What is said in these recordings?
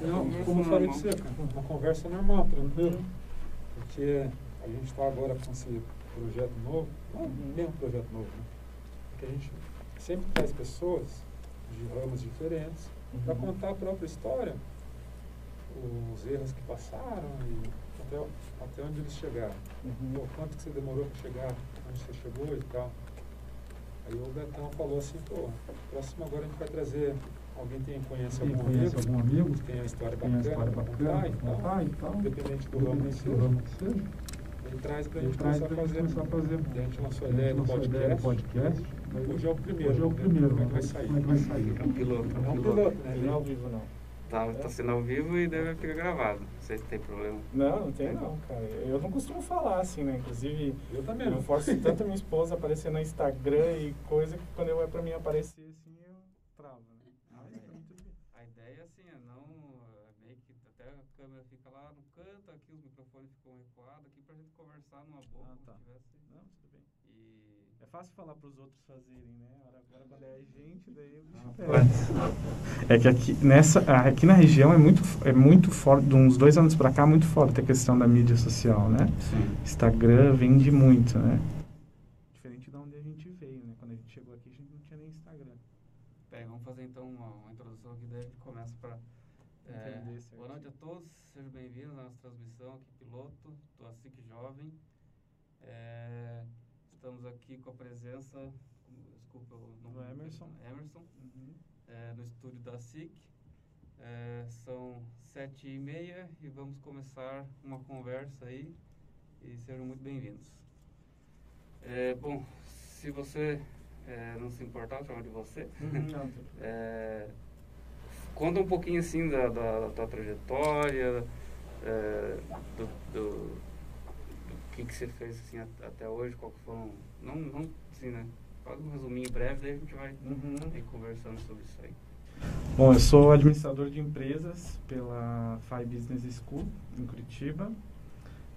Conversa. Não, Conversa como eu falei pra normal. você, cara, uma conversa normal, tranquilo. Porque a gente está agora com esse projeto novo, não é bem um projeto novo, né? Porque a gente sempre traz pessoas de ramos diferentes para Uhum. contar a própria história, os erros que passaram e até, até onde eles chegaram. Uhum. Pô, quanto que você demorou para chegar, onde você chegou e tal. Aí o Betão falou assim, pô, próximo agora a gente vai trazer alguém que conhece algum conhece amigo, algum amigo, que tem a história tem a bacana, história pra bacana, contar e pra tal. contar e tal. Independente do ramo que Independente do seja. ramo que seja. Ele traz pra Ele gente traz começar a pra gente fazer. começar a fazer. A gente lançou a A ideia do a podcast. podcast. Hoje é o primeiro. Hoje é o né? primeiro. Como é que vai né? sair? Como é que vai sair? É um piloto. É um piloto. piloto, né? Não é ao vivo, não. Tá, tá sendo ao vivo e deve ficar gravado. Não sei se tem problema. Não, não tem não, cara. Eu não costumo falar assim, né? Inclusive, Eu também eu forço tanto a minha esposa a aparecer no Instagram e coisa que quando eu é pra mim aparecer assim, eu travo, né? Mas tá muito bem. A ideia assim é não. é meio que até a câmera fica lá no canto, aqui os microfones ficam recuados aqui pra gente conversar numa boa. Ah, como tá. se tivesse- Não, tudo bem. E. É fácil falar pros outros fazerem, né? Agora, quando é a gente, daí Ah. É que aqui, nessa, aqui na região é muito, é muito forte, de uns dois anos pra cá, muito forte a questão da mídia social, né? Sim. Instagram vende muito, né? Diferente de onde a gente veio, né? Quando a gente chegou aqui, a gente não tinha nem Instagram. Bem, vamos fazer então uma, uma introdução aqui, daí a gente começa para. Entender certo. boa noite a todos, sejam bem-vindos à nossa transmissão aqui, piloto do ASIC Jovem. É, estamos aqui com a presença, desculpa o nome Do Emerson. Emerson, é, no estúdio da SIC. É, são sete e meia e vamos começar uma conversa aí e sejam muito bem-vindos. É, bom, se você é, não se importar, chamo de você. Não, não. É, conta um pouquinho assim da, da, da tua trajetória, é, do, do, do que, que você fez assim, até hoje, qual que foram. Não, não assim, né? Faz um resuminho breve, daí a gente vai Uhum. conversando sobre isso aí. Bom, eu sou administrador de empresas pela FI Business School, em Curitiba.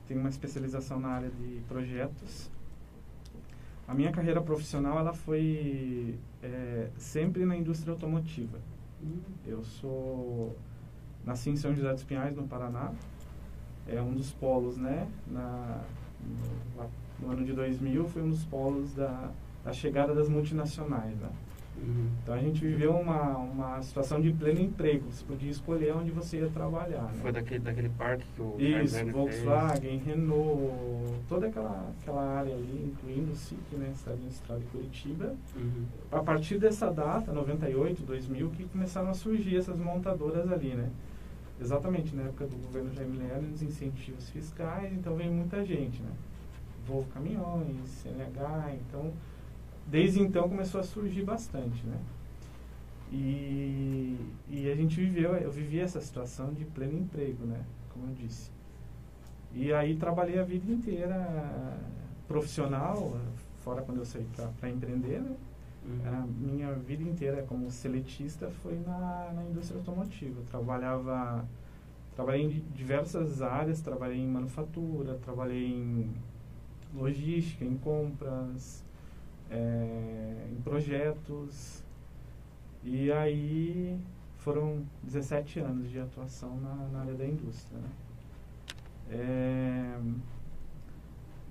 Tenho uma especialização na área de projetos. A minha carreira profissional ela foi é, sempre na indústria automotiva. Eu sou nasci em São José dos Pinhais, no Paraná. É um dos polos, né? Na, no, no ano de 2000 foi um dos polos da, da chegada das multinacionais, né? Então a gente viveu uma, uma situação de pleno emprego. Você podia escolher onde você ia trabalhar. Né? Foi daquele, daquele parque que o Isso, Volkswagen, Renault, toda aquela, aquela área ali, incluindo o SIC, né, Cidade Industrial de Curitiba. fez. Uhum. A partir dessa data, 98, 2000, que começaram a surgir essas montadoras ali, né? Exatamente, na época do governo Jaime Lerner, os incentivos fiscais, então veio muita gente, né? Volvo Caminhões, CNH, então desde então começou a surgir bastante, né? E, e a gente viveu, eu vivi essa situação de pleno emprego, né? Como eu disse. E aí trabalhei a vida inteira profissional, fora quando eu saí para empreender, né? A minha vida inteira como seletista foi na, na indústria automotiva. Eu trabalhava, trabalhei em diversas áreas, trabalhei em manufatura, trabalhei em logística, em compras, eh, em projetos. E aí foram 17 anos de atuação na, na área da indústria. Né? Eh,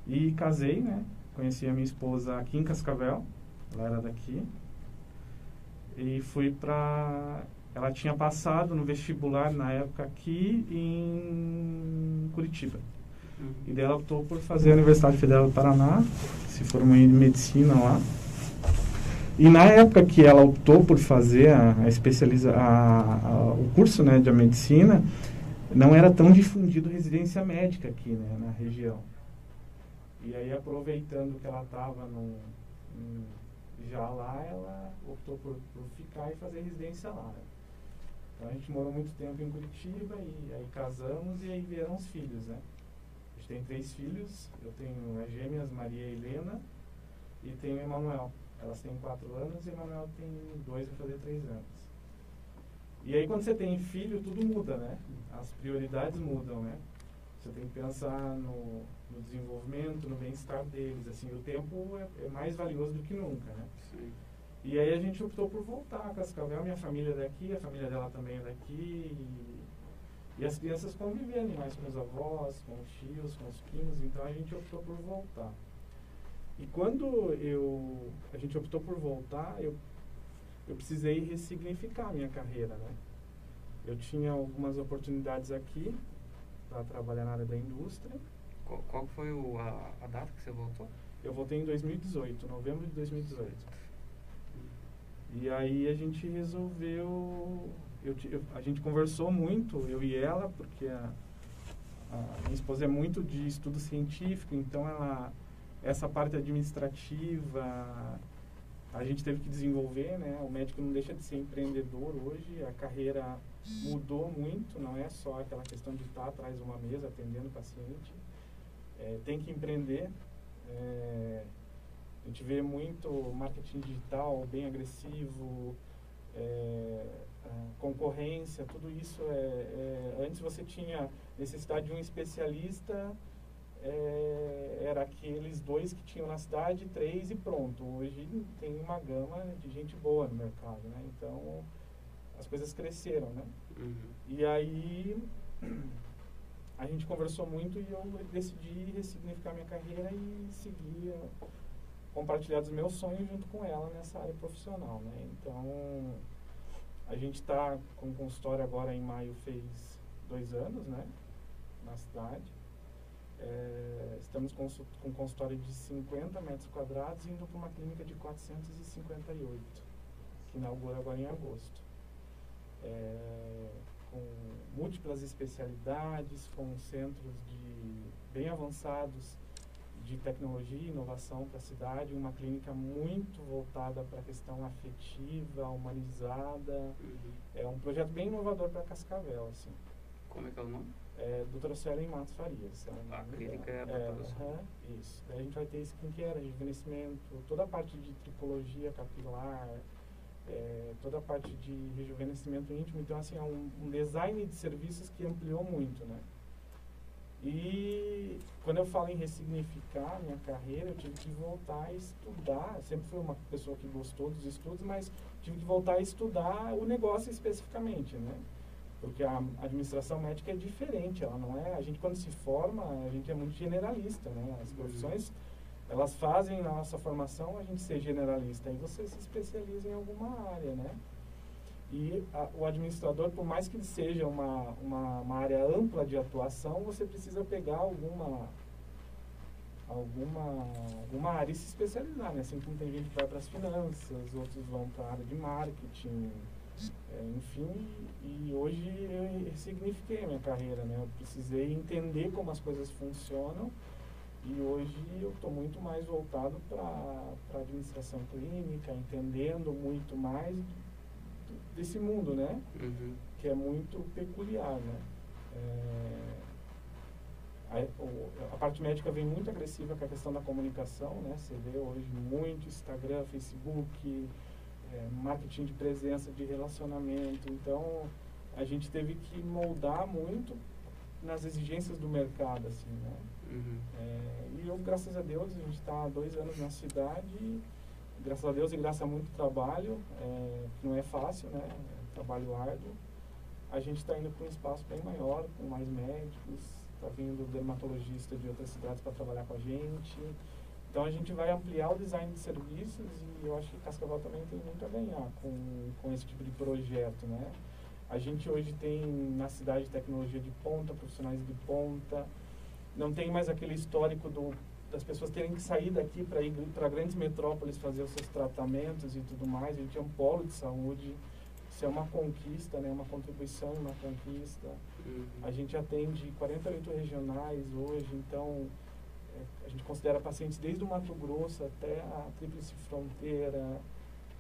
e casei, né? Conheci a minha esposa aqui em Cascavel, ela era daqui. E fui pra. Ela tinha passado no vestibular na época aqui em Curitiba. E daí ela optou por fazer a Universidade Federal do Paraná, se formou em medicina lá. E na época que ela optou por fazer a, a especializa, a, a- o curso né, de medicina, não era tão difundido residência médica aqui né, na região. E aí, aproveitando que ela estava já lá, ela optou por, por ficar e fazer residência lá. né. Então a gente morou muito tempo em Curitiba e aí casamos e aí vieram os filhos, né? Tem três filhos, eu tenho as gêmeas Maria e Helena e tenho o Emanuel. Elas têm quatro anos e o Emanuel tem dois, vai fazer três anos. E aí quando você tem filho, tudo muda, né? As prioridades mudam, né? Você tem que pensar no, no desenvolvimento, no bem-estar deles. Assim, o tempo é, é, mais valioso do que nunca, né? Sim. E aí a gente optou por voltar a Cascavel. Minha família é daqui, a família dela também é daqui. E, e as crianças conviverem mais com os avós, com os tios, com os primos. Então a gente optou por voltar. E quando eu, a gente optou por voltar, eu, eu precisei ressignificar a minha carreira, né? Eu tinha algumas oportunidades aqui para trabalhar na área da indústria. Qual, qual foi o, a, a data que você voltou? Eu voltei em 2018, novembro de 2018. E aí a gente resolveu, eu, eu, a gente conversou muito, eu e ela, porque a, a minha esposa é muito de estudo científico, então ela essa parte administrativa a gente teve que desenvolver, né? O médico não deixa de ser empreendedor hoje, a carreira mudou muito, não é só aquela questão de estar atrás de uma mesa atendendo o paciente, é, tem que empreender. É, a gente vê muito marketing digital bem agressivo, é, concorrência, tudo isso é, é, Antes você tinha necessidade de um especialista, é, era aqueles dois que tinham na cidade, três e pronto. Hoje tem uma gama de gente boa no mercado, né? Então as coisas cresceram, né? Uhum. E aí a gente conversou muito e eu decidi ressignificar minha carreira e seguir compartilhar dos meus sonhos junto com ela nessa área profissional, né? Então a gente está com o consultório agora em maio fez dois anos, né? Na cidade. É, estamos com, um consultório de 50 metros quadrados indo para uma clínica de 458, que inaugura agora em agosto. É, com múltiplas especialidades, com centros de bem avançados de tecnologia e inovação para a cidade, uma clínica muito voltada para a questão afetiva, humanizada. Uhum. É um projeto bem inovador para Cascavel, assim. Como é que é o nome? É Doutora Célia em Matos Farias. A clínica é a é, uhum, Isso. Daí a gente vai ter skincare, rejuvenescimento, toda a parte de tricologia capilar, é, toda a parte de rejuvenescimento íntimo. Então, assim, é um, um design de serviços que ampliou muito, né? E quando eu falo em ressignificar minha carreira, eu tive que voltar a estudar. Eu sempre fui uma pessoa que gostou dos estudos, mas tive que voltar a estudar o negócio especificamente, né? Porque a administração médica é diferente, ela não é... A gente quando se forma, a gente é muito generalista, né? As profissões, elas fazem na nossa formação a gente ser generalista. Aí você se especializa em alguma área, né? E a, o administrador, por mais que ele seja uma, uma, uma, área ampla de atuação, você precisa pegar alguma, alguma, alguma área e se especializar. Né? Assim como tem gente que vai para as finanças, outros vão para a área de marketing, é, enfim. E hoje eu ressignifiquei a minha carreira. Né? Eu precisei entender como as coisas funcionam e hoje eu estou muito mais voltado para a administração clínica, entendendo muito mais desse mundo, né? Uhum. Que é muito peculiar, né? É, a, a, parte médica vem muito agressiva com a questão da comunicação, né? Você vê hoje muito Instagram, Facebook, é, marketing de presença, de relacionamento. Então, a gente teve que moldar muito nas exigências do mercado, assim, né? Uhum. É, e eu, graças a Deus, a gente está há dois anos na cidade graças a Deus e graças a muito trabalho, é, que não é fácil, né? É trabalho árduo. A gente está indo para um espaço bem maior, com mais médicos, está vindo dermatologista de outras cidades para trabalhar com a gente. Então a gente vai ampliar o design de serviços e eu acho que Cascavel também tem muito a ganhar com, com esse tipo de projeto, né? A gente hoje tem na cidade tecnologia de ponta, profissionais de ponta, não tem mais aquele histórico do das pessoas terem que sair daqui para ir para grandes metrópoles fazer os seus tratamentos e tudo mais. A gente é um polo de saúde. Isso é uma conquista, né? uma contribuição, uma conquista. Uhum. A gente atende 48 regionais hoje, então é, a gente considera pacientes desde o Mato Grosso até a Tríplice Fronteira.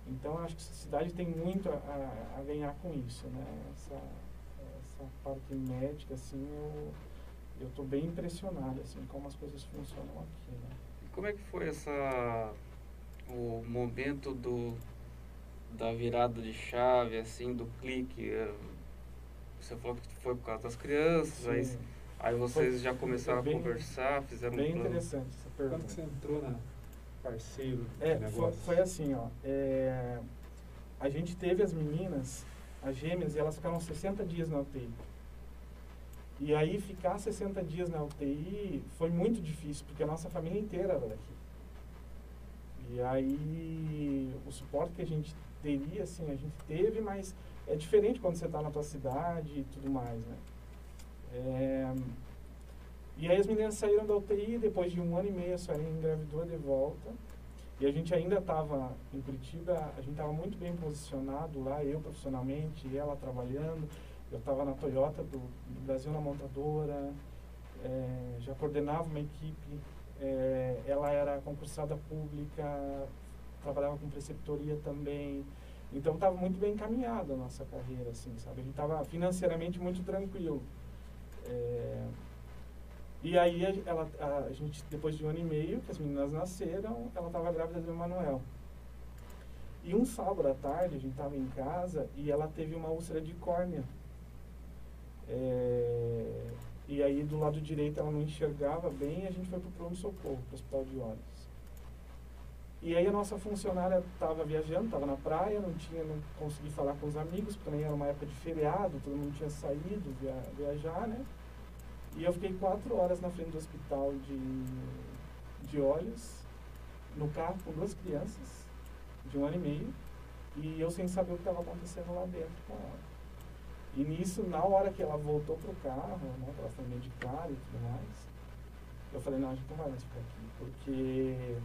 Então, acho que a cidade tem muito a, a, a ganhar com isso, né? Essa, essa parte médica, assim, eu eu estou bem impressionado assim como as coisas funcionam aqui né? como é que foi essa o momento do da virada de chave assim do clique é, você falou que foi por causa das crianças Sim. aí Aí vocês já começaram bem, a conversar, fizeram bem um interessante essa pergunta. Quando que você entrou na parceiro É, foi, foi assim, ó. é, a gente teve as meninas, as gêmeas, e elas ficaram 60 dias na UTI. E aí ficar 60 dias na UTI foi muito difícil, porque a nossa família inteira era daqui. E aí o suporte que a gente teria, assim, a gente teve, mas é diferente quando você está na tua cidade e tudo mais, né? É, e aí as meninas saíram da UTI, depois de um ano e meio a senhora engravidou de volta. E a gente ainda estava em Curitiba, a gente estava muito bem posicionado lá, eu profissionalmente, ela trabalhando. Eu estava na Toyota do, do Brasil na montadora, eh, já coordenava uma equipe. eh, ela era concursada pública, trabalhava com preceptoria também. Então estava muito bem encaminhada a nossa carreira, assim, sabe? Gente estava financeiramente muito tranquilo. Eh, e aí ela, a gente, depois de um ano e meio que as meninas nasceram, ela estava grávida do Emanuel. E um sábado à tarde, a gente estava em casa e ela teve uma úlcera de córnea. É, e aí do lado direito ela não enxergava bem e a gente foi para o pronto-socorro, para o hospital de olhos. E aí a nossa funcionária estava viajando, estava na praia, não tinha, não consegui falar com os amigos, porque também era uma época de feriado, todo mundo tinha saído via, viajar, né? E eu fiquei quatro horas na frente do hospital de, de olhos, no carro com duas crianças, de um ano e meio, e eu sem saber o que estava acontecendo lá dentro com ela. E nisso, na hora que ela voltou pro carro, né, que ela foi medicar e tudo mais, eu falei, não, a gente não vai mais ficar aqui, porque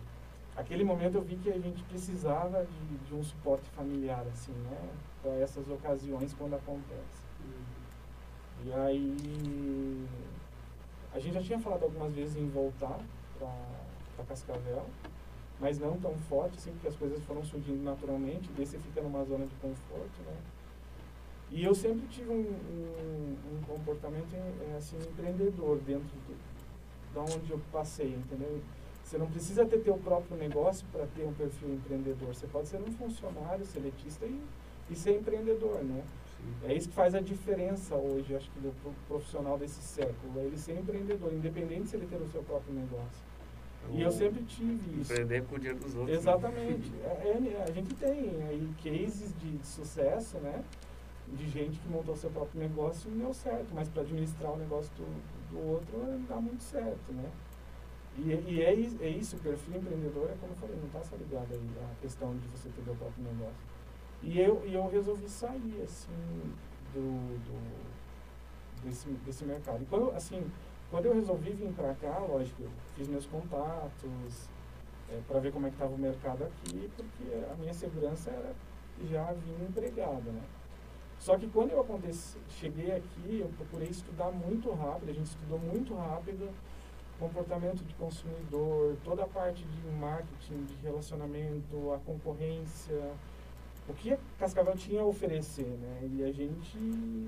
aquele momento eu vi que a gente precisava de, de um suporte familiar, assim, né, para essas ocasiões quando acontece. E aí, a gente já tinha falado algumas vezes em voltar para Cascavel, mas não tão forte, assim, porque as coisas foram surgindo naturalmente, daí você fica numa zona de conforto, né. E eu sempre tive um, um, um comportamento é, assim, empreendedor dentro do, da onde eu passei, entendeu? Você não precisa ter teu próprio negócio para ter um perfil empreendedor. Você pode ser um funcionário, seletista e, e ser empreendedor, né? É isso que faz a diferença hoje, acho que do pro- profissional desse século. É ele ser empreendedor, independente se ele ter o seu próprio negócio. E eu sempre tive isso. Empreender com o dinheiro dos outros. né? Exatamente. É, é, a gente tem aí cases de, de sucesso, né? De gente que montou seu próprio negócio e deu certo, mas para administrar o negócio do, do outro não dá muito certo, né? E, e é, é isso, o perfil empreendedor é como eu falei, não está só ligado aí à questão de você ter o próprio negócio. E eu, e eu resolvi sair, assim, do, do, desse, desse mercado. E quando, assim, quando eu resolvi vir para cá, lógico, eu fiz meus contatos, para ver como é que estava o mercado aqui, porque a minha segurança era já vir empregado, né? Só que quando eu aconteci, cheguei aqui, eu procurei estudar muito rápido, a gente estudou muito rápido comportamento de consumidor, toda a parte de marketing, de relacionamento, a concorrência, o que a Cascavel tinha a oferecer, né? E a gente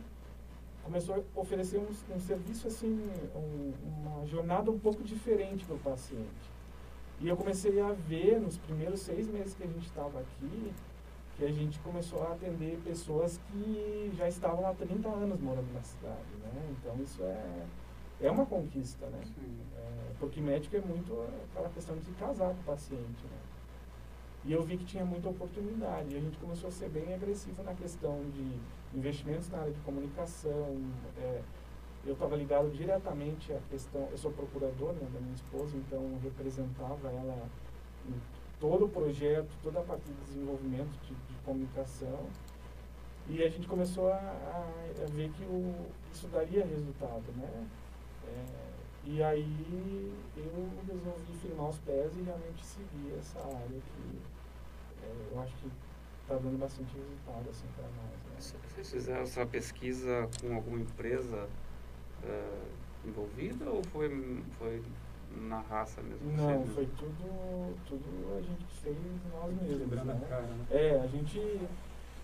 começou a oferecer um, um serviço assim, um, uma jornada um pouco diferente para o paciente. E eu comecei a ver nos primeiros seis meses que a gente estava aqui, que a gente começou a atender pessoas que já estavam há 30 anos morando na cidade, né? Então isso é, é uma conquista, né? É, porque médico é muito aquela questão de casar com o paciente, né? E eu vi que tinha muita oportunidade. E a gente começou a ser bem agressivo na questão de investimentos na área de comunicação. é, eu estava ligado diretamente à questão. Eu sou procurador né, da minha esposa, então eu representava ela em todo o projeto, toda a parte de desenvolvimento de, de comunicação. E a gente começou a, a- a ver que o, isso daria resultado, né? É, e aí eu resolvi firmar os pés e realmente seguir essa área que é, eu acho que está dando bastante resultado assim, para nós. Né? Vocês fizeram essa pesquisa com alguma empresa eh, envolvida ou foi, foi na raça mesmo? Não, Você- foi tudo, tudo a gente fez nós mesmos. Né? cara, né? É, a gente.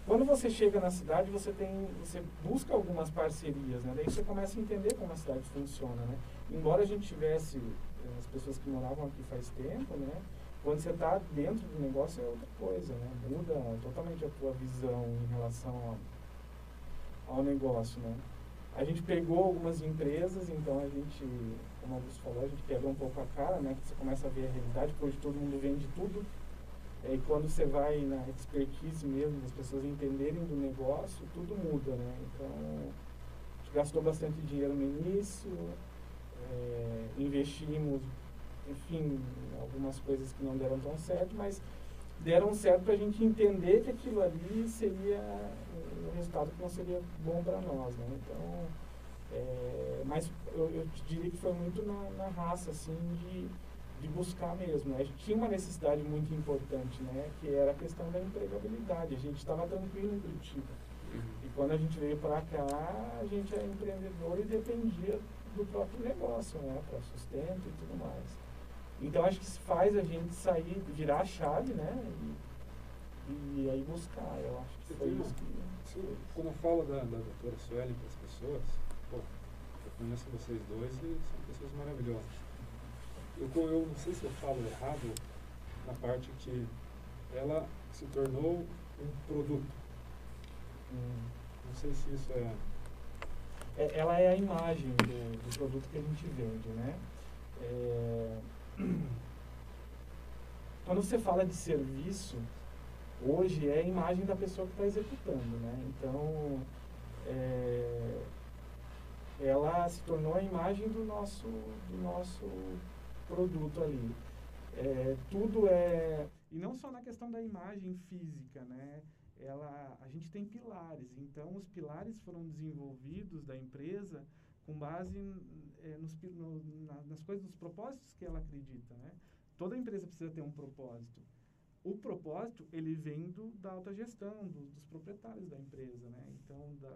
Quando você chega na cidade, você tem. Você busca algumas parcerias, né? Daí você começa a entender como a cidade funciona, né? Embora a gente tivesse eh, as pessoas que moravam aqui faz tempo, né? Quando você está dentro do negócio é outra coisa, né? Muda totalmente a tua visão em relação ao, ao negócio, né? A gente pegou algumas empresas, então a gente, como o Augusto falou, a gente quebra um pouco a cara, né? Você começa a ver a realidade, porque hoje todo mundo vende tudo. E quando você vai na expertise mesmo, das pessoas entenderem do negócio, tudo muda, né? Então, a gente gastou bastante dinheiro no início, é, investimos, enfim, algumas coisas que não deram tão certo, mas deram certo para a gente entender que aquilo ali seria um resultado que não seria bom para nós, né? Então, é, mas eu, eu diria que foi muito na, na raça, assim, de, de buscar mesmo. Né? A gente tinha uma necessidade muito importante, né? Que era a questão da empregabilidade. A gente estava tranquilo em Curitiba. E quando a gente veio para cá, a gente é empreendedor e dependia do próprio negócio, né? Para sustento e tudo mais. Então acho que isso faz a gente sair, virar a chave, né? E, e aí buscar. Eu acho que foi isso que. quando eu falo da, da doutora Suelen para as pessoas, conheço vocês dois e são pessoas maravilhosas. Eu, eu não sei se eu falo errado na parte que ela se tornou um produto. Hum, não sei se isso é... é ela é a imagem do, do, produto que a gente vende, né? É, quando você fala de serviço, hoje é a imagem da pessoa que está executando, né? Então, é, ela se tornou a imagem do nosso, do nosso produto ali. É, tudo é... E não só na questão da imagem física, né? Ela, a gente tem pilares, então os pilares foram desenvolvidos da empresa com base é, nos, no, na, nas coisas, nos propósitos que ela acredita, né? Toda empresa precisa ter um propósito. O propósito, ele vem do, da alta gestão, do, dos proprietários da empresa, né? Então, da,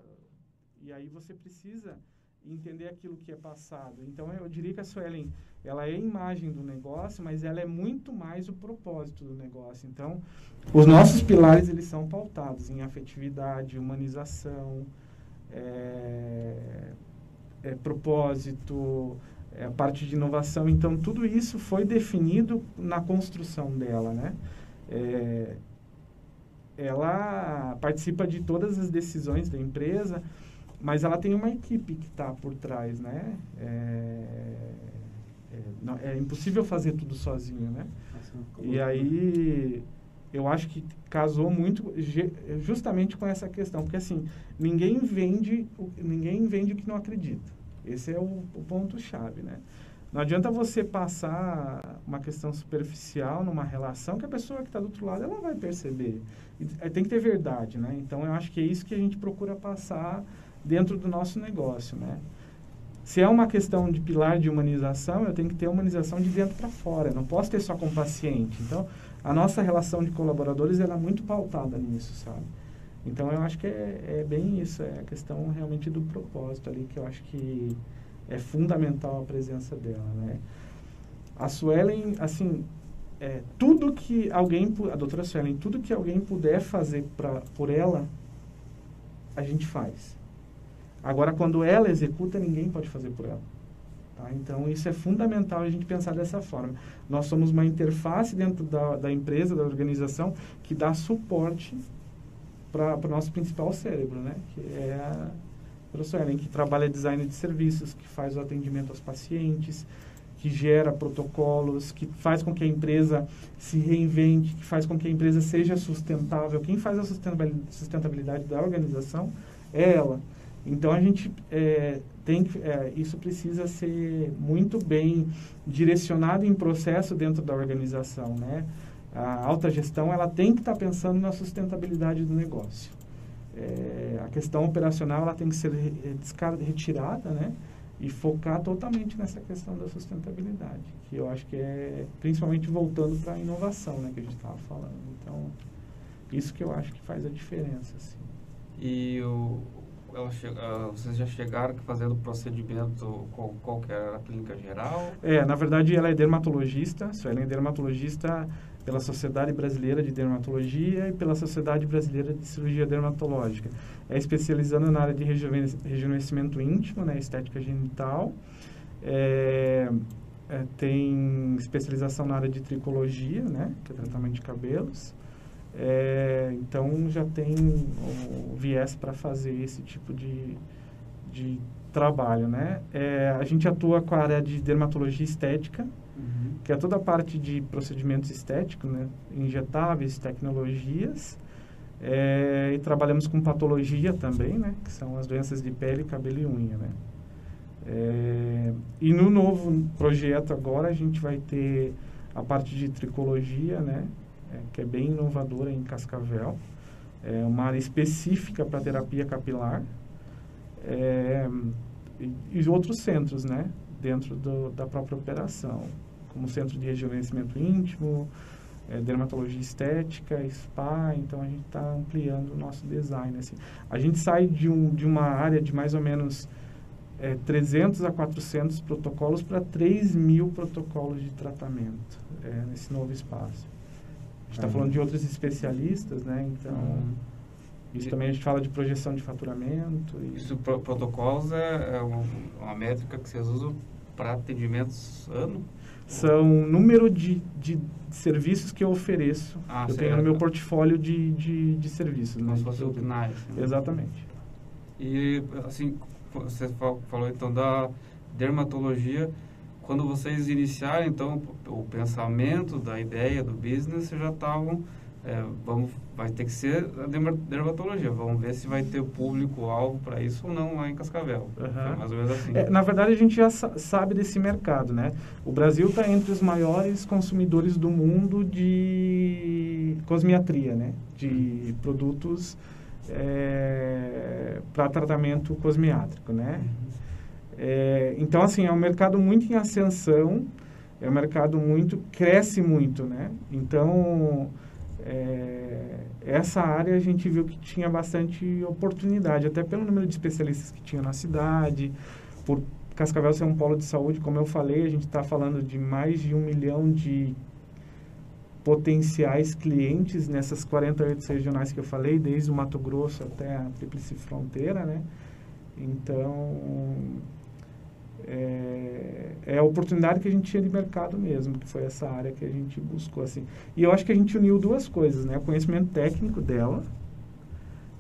e aí você precisa entender aquilo que é passado. Então, eu diria que a Suelen, ela é a imagem do negócio, mas ela é muito mais o propósito do negócio. Então, os nossos pilares, eles são pautados em afetividade, humanização, é, é, propósito, é, a parte de inovação. Então, tudo isso foi definido na construção dela, né? É, ela participa de todas as decisões da empresa, mas ela tem uma equipe que está por trás, né? É, é, não, é, impossível fazer tudo sozinho, né? e aí eu acho que casou muito justamente com essa questão, porque assim ninguém vende ninguém vende o que não acredita. Esse é o, o ponto chave, né? Não adianta você passar uma questão superficial numa relação que a pessoa que está do outro lado ela vai perceber. E, tem que ter verdade, né? Então eu acho que é isso que a gente procura passar dentro do nosso negócio, né? Se é uma questão de pilar de humanização, eu tenho que ter humanização de dentro para fora. Eu não posso ter só com o paciente. Então, a nossa relação de colaboradores ela é muito pautada nisso, sabe? Então, eu acho que é, é bem isso. É a questão realmente do propósito ali, que eu acho que é fundamental a presença dela, né? A Suelen, assim, é, tudo que alguém, a doutora Suelen, tudo que alguém puder fazer pra, por ela, a gente faz. Agora, quando ela executa, ninguém pode fazer por ela. Tá? Então, isso é fundamental a gente pensar dessa forma. Nós somos uma interface dentro da, da empresa, da organização, que dá suporte para o nosso principal cérebro, né? que é a professora que trabalha design de serviços, que faz o atendimento aos pacientes, que gera protocolos, que faz com que a empresa se reinvente, que faz com que a empresa seja sustentável. Quem faz a sustentabilidade da organização é ela. Então a gente é, tem é, isso precisa ser muito bem direcionado em processo dentro da organização, né? A alta gestão ela tem que estar tá pensando na sustentabilidade do negócio. É, a questão operacional ela tem que ser retirada, né? E focar totalmente nessa questão da sustentabilidade, que eu acho que é principalmente voltando para a inovação, né? Que a gente estava falando. Então isso que eu acho que faz a diferença, assim. E o, vocês já chegaram fazendo procedimento qual, qual que era a clínica geral? É, na verdade ela é dermatologista, ela é dermatologista pela Sociedade Brasileira de Dermatologia e pela Sociedade Brasileira de Cirurgia Dermatológica. É especializando na área de rejuvenescimento íntimo, né, estética genital. É, é, tem especialização na área de tricologia, né, que é tratamento de cabelos. É, então já tem o viés para fazer esse tipo de, de trabalho, né? É, a gente atua com a área de dermatologia estética, Uhum. que é toda a parte de procedimentos estéticos, né? Injetáveis, tecnologias. É, e trabalhamos com patologia também, né? Que são as doenças de pele, cabelo e unha, né? É, e no novo projeto agora a gente vai ter a parte de tricologia, né? É, que é bem inovadora em Cascavel. É uma área específica para terapia capilar. É, e, e outros centros, né? Dentro do, da própria operação, como centro de rejuvenescimento íntimo, é, dermatologia estética, spa. Então a gente está ampliando o nosso design. Assim. A gente sai de, um, de uma área de mais ou menos é, 300 a 400 protocolos para 3 mil protocolos de tratamento é, nesse novo espaço. A gente está Uhum. falando de outros especialistas, né? Então, Uhum. isso também a gente fala de projeção de faturamento. E, Isso, pro- protocolos é, é uma, uma métrica que vocês usam para atendimentos ano? São número de, de serviços que eu ofereço. Ah, eu tenho certo. no meu portfólio de, de, de serviços. Como né? se fosse o PNAE. assim, né? Exatamente. E, assim, você fa- falou então da dermatologia. Quando vocês iniciaram, então, o pensamento da ideia do business, já estavam, é, vamos, vai ter que ser a derma- dermatologia. Vamos ver se vai ter público-alvo para isso ou não lá em Cascavel. Foi mais ou menos assim. É, na verdade, a gente já sa- sabe desse mercado, né? O Brasil está entre os maiores consumidores do mundo de cosmiatria, né? De produtos para tratamento cosmiátrico, né? É, então, assim, é um mercado muito em ascensão, é um mercado muito, cresce muito, né? Então, é, essa área a gente viu que tinha bastante oportunidade, até pelo número de especialistas que tinha na cidade, por Cascavel ser um polo de saúde, como eu falei, a gente está falando de mais de um milhão de potenciais clientes nessas 48 regionais que eu falei, desde o Mato Grosso até a Tríplice Fronteira, né? Então, é, é a oportunidade que a gente tinha de mercado mesmo, que foi essa área que a gente buscou, assim. E eu acho que a gente uniu duas coisas, né? O conhecimento técnico dela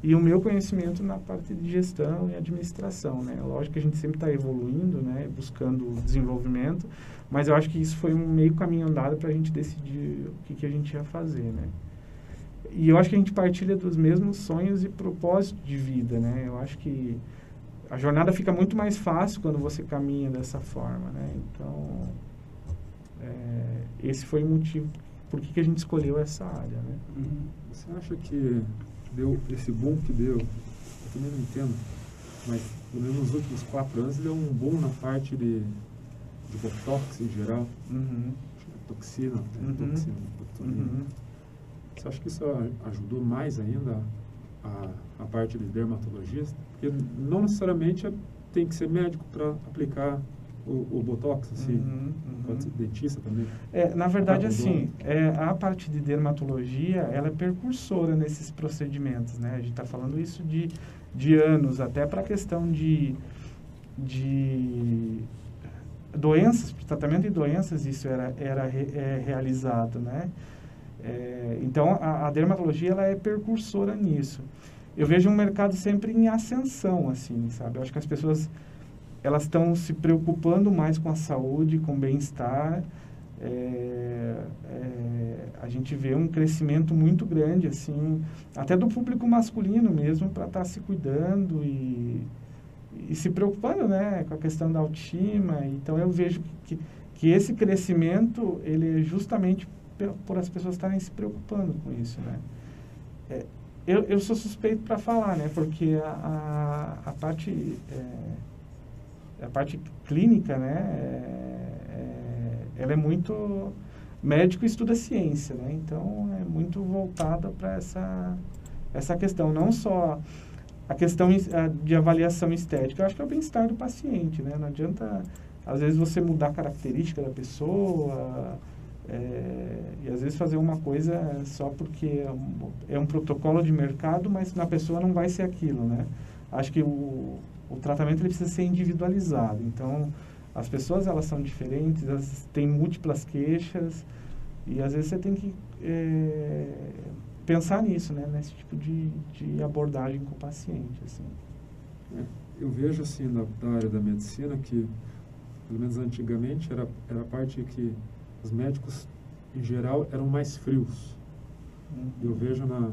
e o meu conhecimento na parte de gestão e administração, né? Lógico que a gente sempre está evoluindo, né? Buscando desenvolvimento, mas eu acho que isso foi um meio caminho andado para a gente decidir o que, que a gente ia fazer, né? E eu acho que a gente partilha dos mesmos sonhos e propósitos de vida, né? Eu acho que a jornada fica muito mais fácil quando você caminha dessa forma, né? Então, é, esse foi o motivo por que, que a gente escolheu essa área, né? Uhum. Você acha que deu esse boom que deu? Eu também não entendo, mas pelo menos nos últimos quatro anos deu um boom na parte de, de botox em geral, Uhum. é toxina, né? Uhum. toxina. Uhum. Você acha que isso ajudou mais ainda a, a parte de dermatologista? Porque não necessariamente é- tem que ser médico para aplicar o, o botox, assim. Uhum, uhum. Pode ser dentista também. É, na verdade, Tá assim, é, a parte de dermatologia, ela é precursora nesses procedimentos, né? A gente está falando isso de, de anos, até para a questão de, de doenças, tratamento de doenças, isso era, era é, realizado, né? É, então, a, a dermatologia, ela é precursora nisso. Eu vejo um mercado sempre em ascensão, assim, sabe? Eu acho que as pessoas elas estão se preocupando mais com a saúde, com o bem-estar. É, é, a gente vê um crescimento muito grande, assim, até do público masculino mesmo, para estar se cuidando e, e se preocupando, né, com a questão da autoestima. Então, eu vejo que, que esse crescimento, ele é justamente por as pessoas estarem se preocupando com isso, né. É, eu, eu sou suspeito para falar, né, porque a, a, a parte... É, a parte clínica, né, é, é, ela é muito médico estuda ciência, né? Então é muito voltada para essa essa questão, não só a questão de avaliação estética, eu acho que é o bem-estar do paciente, né? Não adianta às vezes você mudar a característica da pessoa é, e às vezes fazer uma coisa só porque é um, é um protocolo de mercado, mas na pessoa não vai ser aquilo, né? Acho que o, o tratamento ele precisa ser individualizado. Então, as pessoas elas são diferentes, elas têm múltiplas queixas e às vezes você tem que é, pensar nisso, né? Nesse tipo de, de abordagem com o paciente, assim. eu vejo assim da área da medicina que, pelo menos antigamente, era, era a parte que os médicos, em geral, eram mais frios. Uhum. Eu vejo na,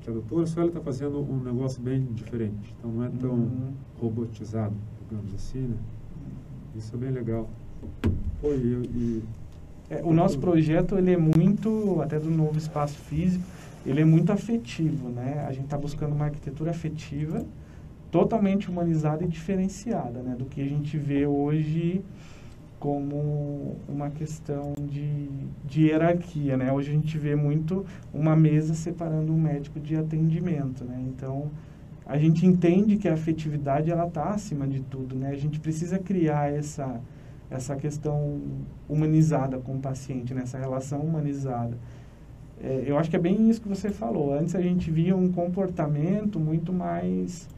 que a doutora Sueli está fazendo um negócio bem diferente. Então não é tão uhum. robotizado, digamos assim, né? Isso é bem legal. Pô, e, e é, o nosso projeto ele é muito, até do novo espaço físico, ele é muito afetivo, né? A gente está buscando uma arquitetura afetiva, totalmente humanizada e diferenciada, né? Do que a gente vê hoje como uma questão de, de hierarquia, né? Hoje a gente vê muito uma mesa separando um médico de atendimento, né? Então, a gente entende que a afetividade ela está acima de tudo, né? A gente precisa criar essa essa questão humanizada com o paciente, nessa né? relação humanizada. É, eu acho que é bem isso que você falou. Antes a gente via um comportamento muito mais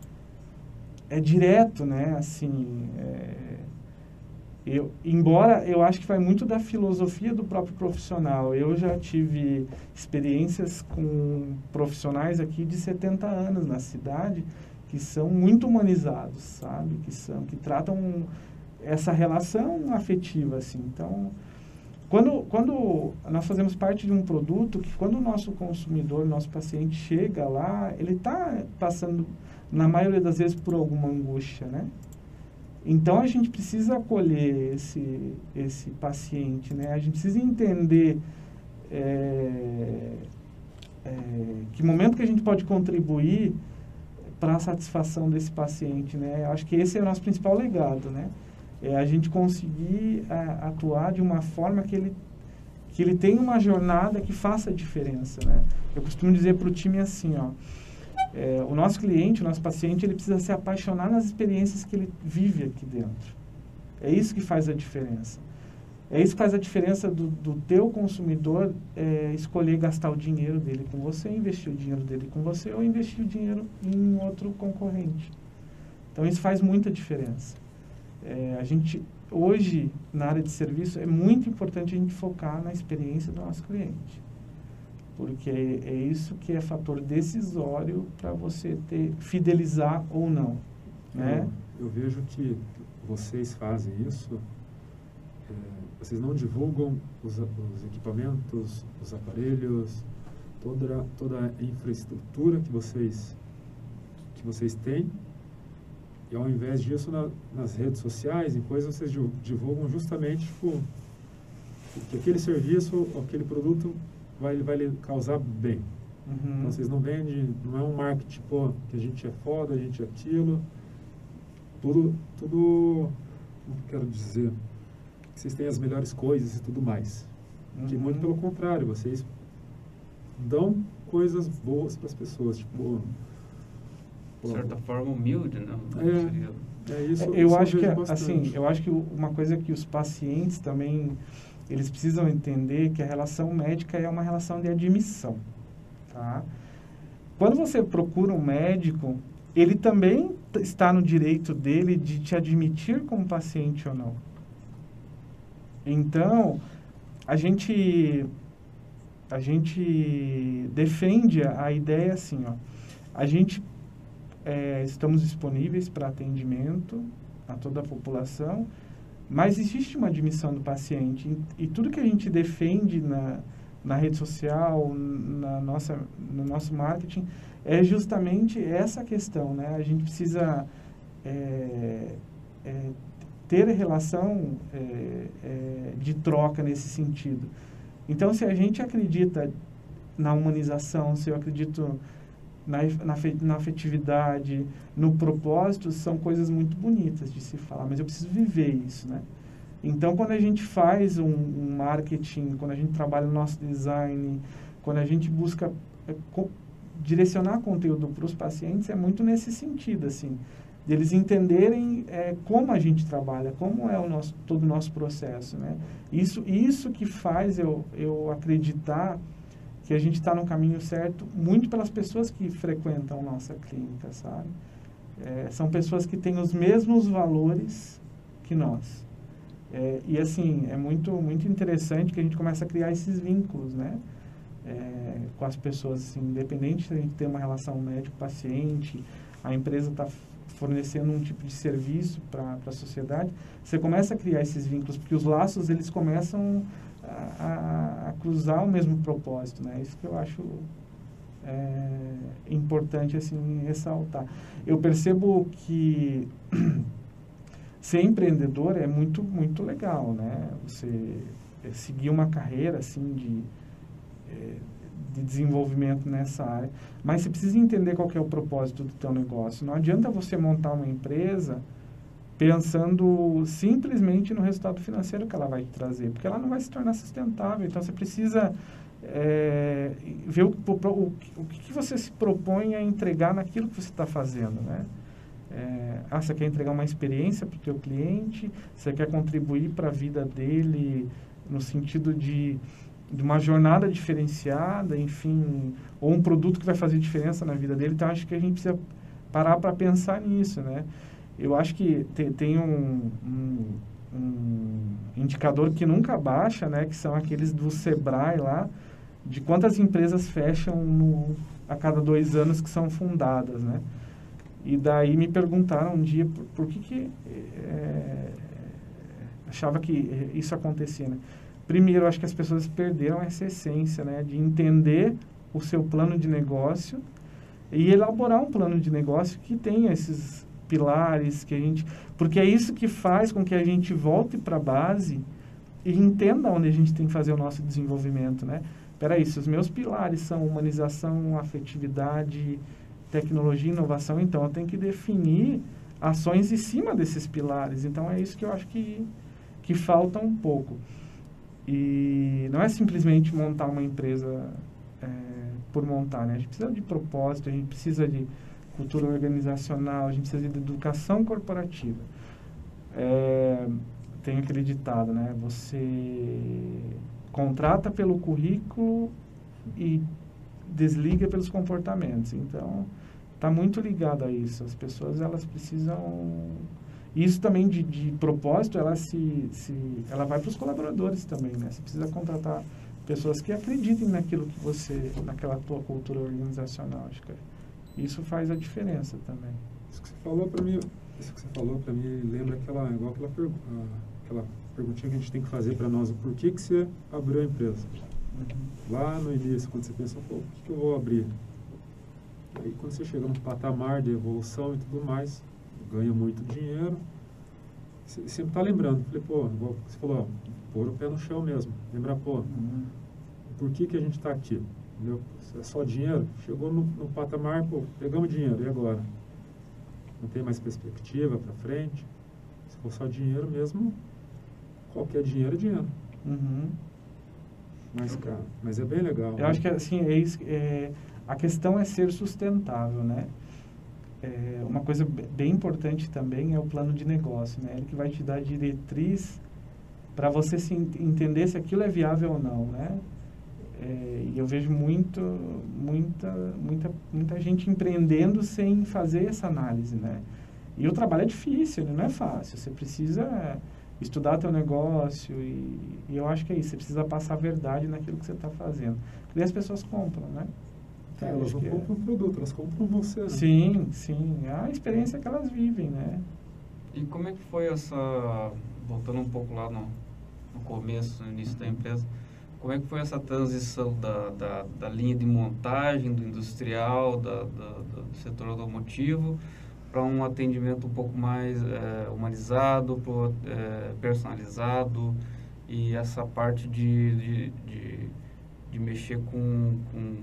é direto, né? Assim, é, eu, embora eu acho que vai muito da filosofia do próprio profissional. Eu já tive experiências com profissionais aqui de 70 anos na cidade que são muito humanizados, sabe? Que são que tratam essa relação afetiva assim. Então, quando, quando nós fazemos parte de um produto que quando o nosso consumidor, nosso paciente chega lá, ele está passando, na maioria das vezes, por alguma angústia, né? Então, a gente precisa acolher esse, esse paciente, né? A gente precisa entender é, é, que momento que a gente pode contribuir para a satisfação desse paciente, né? Acho que esse é o nosso principal legado, né? é a gente conseguir a, atuar de uma forma que ele que ele tenha uma jornada que faça a diferença, né? Eu costumo dizer para o time assim, ó, é, o nosso cliente, o nosso paciente, ele precisa se apaixonar nas experiências que ele vive aqui dentro. É isso que faz a diferença. É isso que faz a diferença do, do teu consumidor é, escolher gastar o dinheiro dele com você, investir o dinheiro dele com você ou investir o dinheiro em outro concorrente. Então isso faz muita diferença. É, a gente, hoje, na área de serviço, é muito importante a gente focar na experiência do nosso cliente. Porque é, é isso que é fator decisório para você ter, fidelizar ou não. Né? Eu, eu vejo que vocês fazem isso, é, vocês não divulgam os, os, equipamentos, os aparelhos, toda, toda a infraestrutura que vocês, que vocês têm, e ao invés disso, na, nas redes sociais, em coisas, vocês divulgam justamente tipo, que aquele serviço, aquele produto vai, vai lhe causar bem. Uhum. Então, vocês não vendem, não é um marketing, pô, que a gente é foda, a gente é aquilo. Tudo, tudo, como que quero dizer? Que vocês têm as melhores coisas e tudo mais. Uhum. Que muito pelo contrário, vocês dão coisas boas para as pessoas, tipo de certa forma humilde, não? É, é isso. Eu isso acho que assim, eu acho que uma coisa que os pacientes também eles precisam entender que a relação médica é uma relação de admissão, tá? Quando você procura um médico, ele também está no direito dele de te admitir como paciente ou não. Então, a gente a gente defende a ideia assim, ó. A gente é, estamos disponíveis para atendimento a toda a população, mas existe uma admissão do paciente e, tudo que a gente defende na, na rede social, na nossa, no nosso marketing, é justamente essa questão, né? A gente precisa é, é, ter relação é, de troca nesse sentido. Então, se a gente acredita na humanização, se eu acredito na, na, na afetividade, no propósito, são coisas muito bonitas de se falar, mas eu preciso viver isso, né? Então, quando a gente faz um, um marketing, quando a gente trabalha no nosso design, quando a gente busca é, co direcionar conteúdo para os pacientes, é muito nesse sentido, assim, de eles entenderem é, como a gente trabalha, como é o nosso, todo o nosso processo, né? Isso, isso que faz eu, eu acreditar que a gente está no caminho certo muito pelas pessoas que frequentam nossa clínica, sabe? É, são pessoas que têm os mesmos valores que nós. É, e assim, é muito, muito interessante que a gente começa a criar esses vínculos, né? É, com as pessoas, assim, independente se a gente tem uma relação médico-paciente, a empresa está fornecendo um tipo de serviço para a sociedade, você começa a criar esses vínculos, porque os laços eles começam a, a, cruzar o mesmo propósito, né? Isso que eu acho é, importante assim ressaltar. Eu percebo que ser empreendedor é muito muito legal, né? Você é, seguir uma carreira assim de é, de desenvolvimento nessa área, mas você precisa entender qual é o propósito do teu negócio. Não adianta você montar uma empresa pensando simplesmente no resultado financeiro que ela vai trazer, porque ela não vai se tornar sustentável. Então você precisa é, ver o, o, o que, você se propõe a entregar naquilo que você está fazendo, né? É, ah, você quer entregar uma experiência para o teu cliente, você quer contribuir para a vida dele no sentido de, de uma jornada diferenciada, enfim, ou um produto que vai fazer diferença na vida dele. Então, acho que a gente precisa parar para pensar nisso, né? Eu acho que tem, tem um, um, um indicador que nunca baixa, né? Que são aqueles do Sebrae lá, de quantas empresas fecham no, a cada dois anos que são fundadas, né? E daí me perguntaram um dia por, por que, que é, achava que isso acontecia, né? Primeiro, acho que as pessoas perderam essa essência, né? De entender o seu plano de negócio e elaborar um plano de negócio que tenha esses pilares que a gente... Porque é isso que faz com que a gente volte para a base e entenda onde a gente tem que fazer o nosso desenvolvimento, né? Peraí, se os meus pilares são humanização, afetividade, tecnologia inovação, então eu tenho que definir ações em cima desses pilares. Então é isso que eu acho que, que falta um pouco. E não é simplesmente montar uma empresa é, por montar, né? A gente precisa de propósito, a gente precisa de cultura organizacional, a gente precisa de educação corporativa. É, tenho acreditado, né? Você contrata pelo currículo e desliga pelos comportamentos. Então, está muito ligado a isso. As pessoas, elas precisam... Isso também de, de propósito, ela, se, se, ela vai para os colaboradores também, né? Você precisa contratar pessoas que acreditem naquilo que você, naquela tua cultura organizacional, acho que isso faz a diferença também. Isso que você falou para mim, isso que você falou para mim lembra aquela igual aquela, aquela perguntinha que a gente tem que fazer para nós, por que, que você abriu a empresa? Uhum. Lá no início, quando você pensa, pô, por que, que eu vou abrir? Aí quando você chega num patamar de evolução e tudo mais, ganha muito dinheiro, você sempre está lembrando. Falei, pô, igual você falou, ó, pôr o pé no chão mesmo. Lembrar, pô, uhum. por que, que a gente está aqui? Entendeu? É só dinheiro. Chegou no, no patamar, pô, pegamos dinheiro, e agora? Não tem mais perspectiva para frente. Se for só dinheiro mesmo, qualquer dinheiro é dinheiro. Uhum. Mas, cara, mas é bem legal. Eu né? acho que assim, é isso, é, a questão é ser sustentável, né? É, uma coisa bem importante também é o plano de negócio, né? Ele que vai te dar diretriz para você se entender se aquilo é viável ou não, né? É, e eu vejo muito, muita, muita, muita gente empreendendo sem fazer essa análise, né? E o trabalho é difícil, não é fácil. Você precisa estudar teu negócio e, e, eu acho que é isso. Você precisa passar a verdade naquilo que você está fazendo. E as pessoas compram, né? Então, é, elas não compram o é... produto, elas compram você. Né? Sim, sim. É a experiência que elas vivem, né? E como é que foi essa... Voltando um pouco lá no, no começo, no início da empresa, como é que foi essa transição da, da, da linha de montagem, do industrial, da, do setor automotivo para um atendimento um pouco mais é, humanizado, pro, é, personalizado e essa parte de, de, de, de mexer com, com,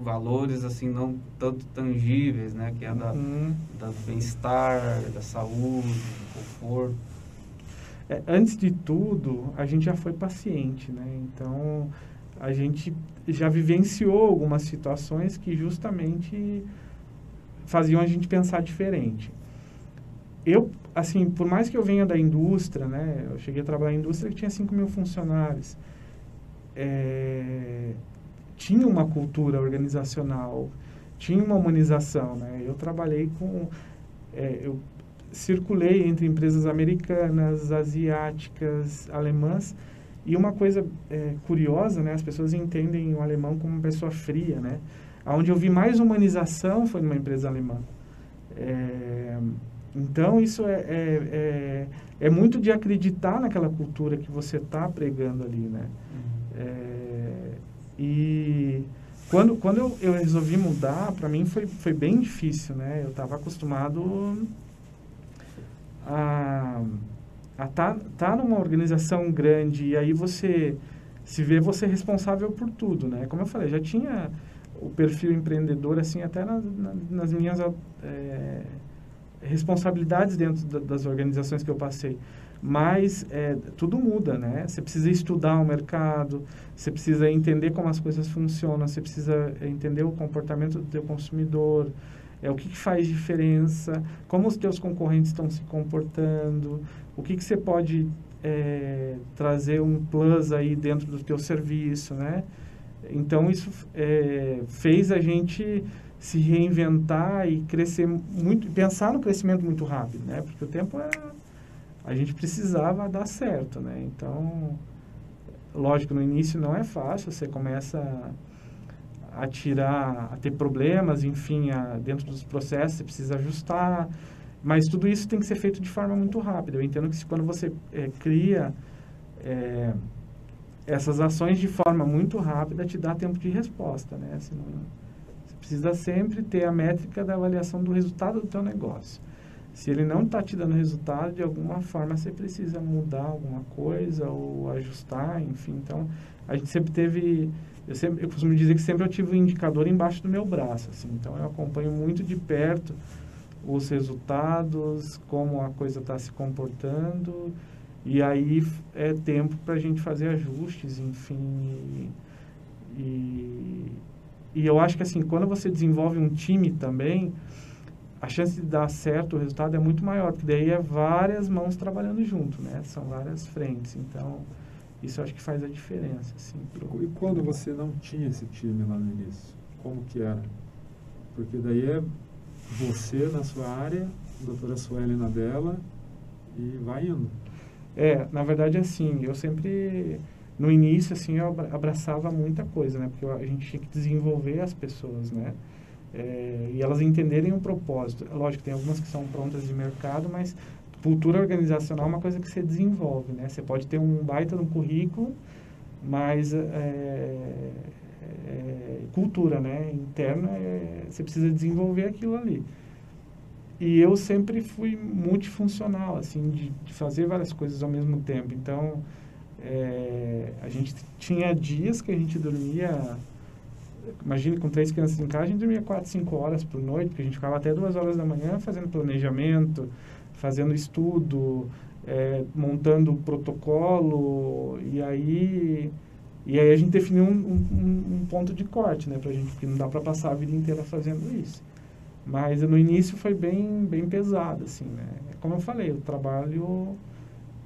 valores assim não tanto tangíveis, né, que é da, uhum. da bem-estar, da saúde, do conforto. É, antes de tudo, a gente já foi paciente, né? Então, a gente já vivenciou algumas situações que justamente faziam a gente pensar diferente. Eu, assim, por mais que eu venha da indústria, né, eu cheguei a trabalhar em indústria que tinha 5 mil funcionários, é, tinha uma cultura organizacional, tinha uma humanização, né, eu trabalhei com, é, eu circulei entre empresas americanas, asiáticas, alemãs, e uma coisa é, curiosa, né, as pessoas entendem o alemão como uma pessoa fria, né, Onde eu vi mais humanização foi numa empresa alemã. É, então, isso é, é, é, é, muito de acreditar naquela cultura que você está pregando ali, né? Uhum. É, e quando, quando eu, eu resolvi mudar, para mim foi, foi bem difícil, né? Eu estava acostumado a estar tá, tá numa organização grande e aí você se vê você responsável por tudo, né? Como eu falei, já tinha o perfil empreendedor assim até nas, nas minhas é, responsabilidades dentro da, das organizações que eu passei. Mas é, tudo muda, né? Você precisa estudar o mercado, você precisa entender como as coisas funcionam, você precisa entender o comportamento do teu consumidor, é o que, que faz diferença, como os teus concorrentes estão se comportando, o que, que você pode é, trazer um plus aí dentro do teu serviço, né? Então isso é, fez a gente se reinventar e crescer muito, pensar no crescimento muito rápido, né? Porque o tempo é, a gente precisava dar certo, né? Então, lógico, no início não é fácil, você começa a, tirar, a ter problemas, enfim, a, dentro dos processos, você precisa ajustar, mas tudo isso tem que ser feito de forma muito rápida. Eu entendo que quando você é, cria é, essas ações de forma muito rápida, te dá tempo de resposta, né? Senão, precisa sempre ter a métrica da avaliação do resultado do teu negócio. Se ele não está te dando resultado, de alguma forma você precisa mudar alguma coisa ou ajustar, enfim. Então, a gente sempre teve... Eu, sempre, eu costumo dizer que sempre eu tive um indicador embaixo do meu braço, assim. Então, eu acompanho muito de perto os resultados, como a coisa está se comportando, e aí é tempo para a gente fazer ajustes, enfim, e, e eu acho que assim, quando você desenvolve um time também, a chance de dar certo o resultado é muito maior, porque daí é várias mãos trabalhando junto, né? São várias frentes. Então, isso acho que faz a diferença, assim. Pro... E quando você não tinha esse time lá no início, como que era? Porque daí é você na sua área, a doutora Sueli na dela, e vai indo. É, na verdade, assim, eu sempre no início, assim, eu abraçava muita coisa, né? Porque a gente tinha que desenvolver as pessoas, né? É, e elas entenderem o propósito. Lógico, tem algumas que são prontas de mercado, mas cultura organizacional é uma coisa que você desenvolve, né? Você pode ter um baita no currículo, mas é, é, cultura, né? Interna, é, você precisa desenvolver aquilo ali. E eu sempre fui multifuncional, assim, de, de fazer várias coisas ao mesmo tempo. Então, é, a gente tinha dias que a gente dormia, imagine com três crianças em casa, a gente dormia quatro, cinco horas por noite, porque a gente ficava até duas horas da manhã fazendo planejamento, fazendo estudo, é, montando protocolo, e aí, e aí a gente definiu um, um, um ponto de corte, né, pra gente, porque não dá para passar a vida inteira fazendo isso. Mas no início foi bem, bem pesado, assim, né. Como eu falei, o trabalho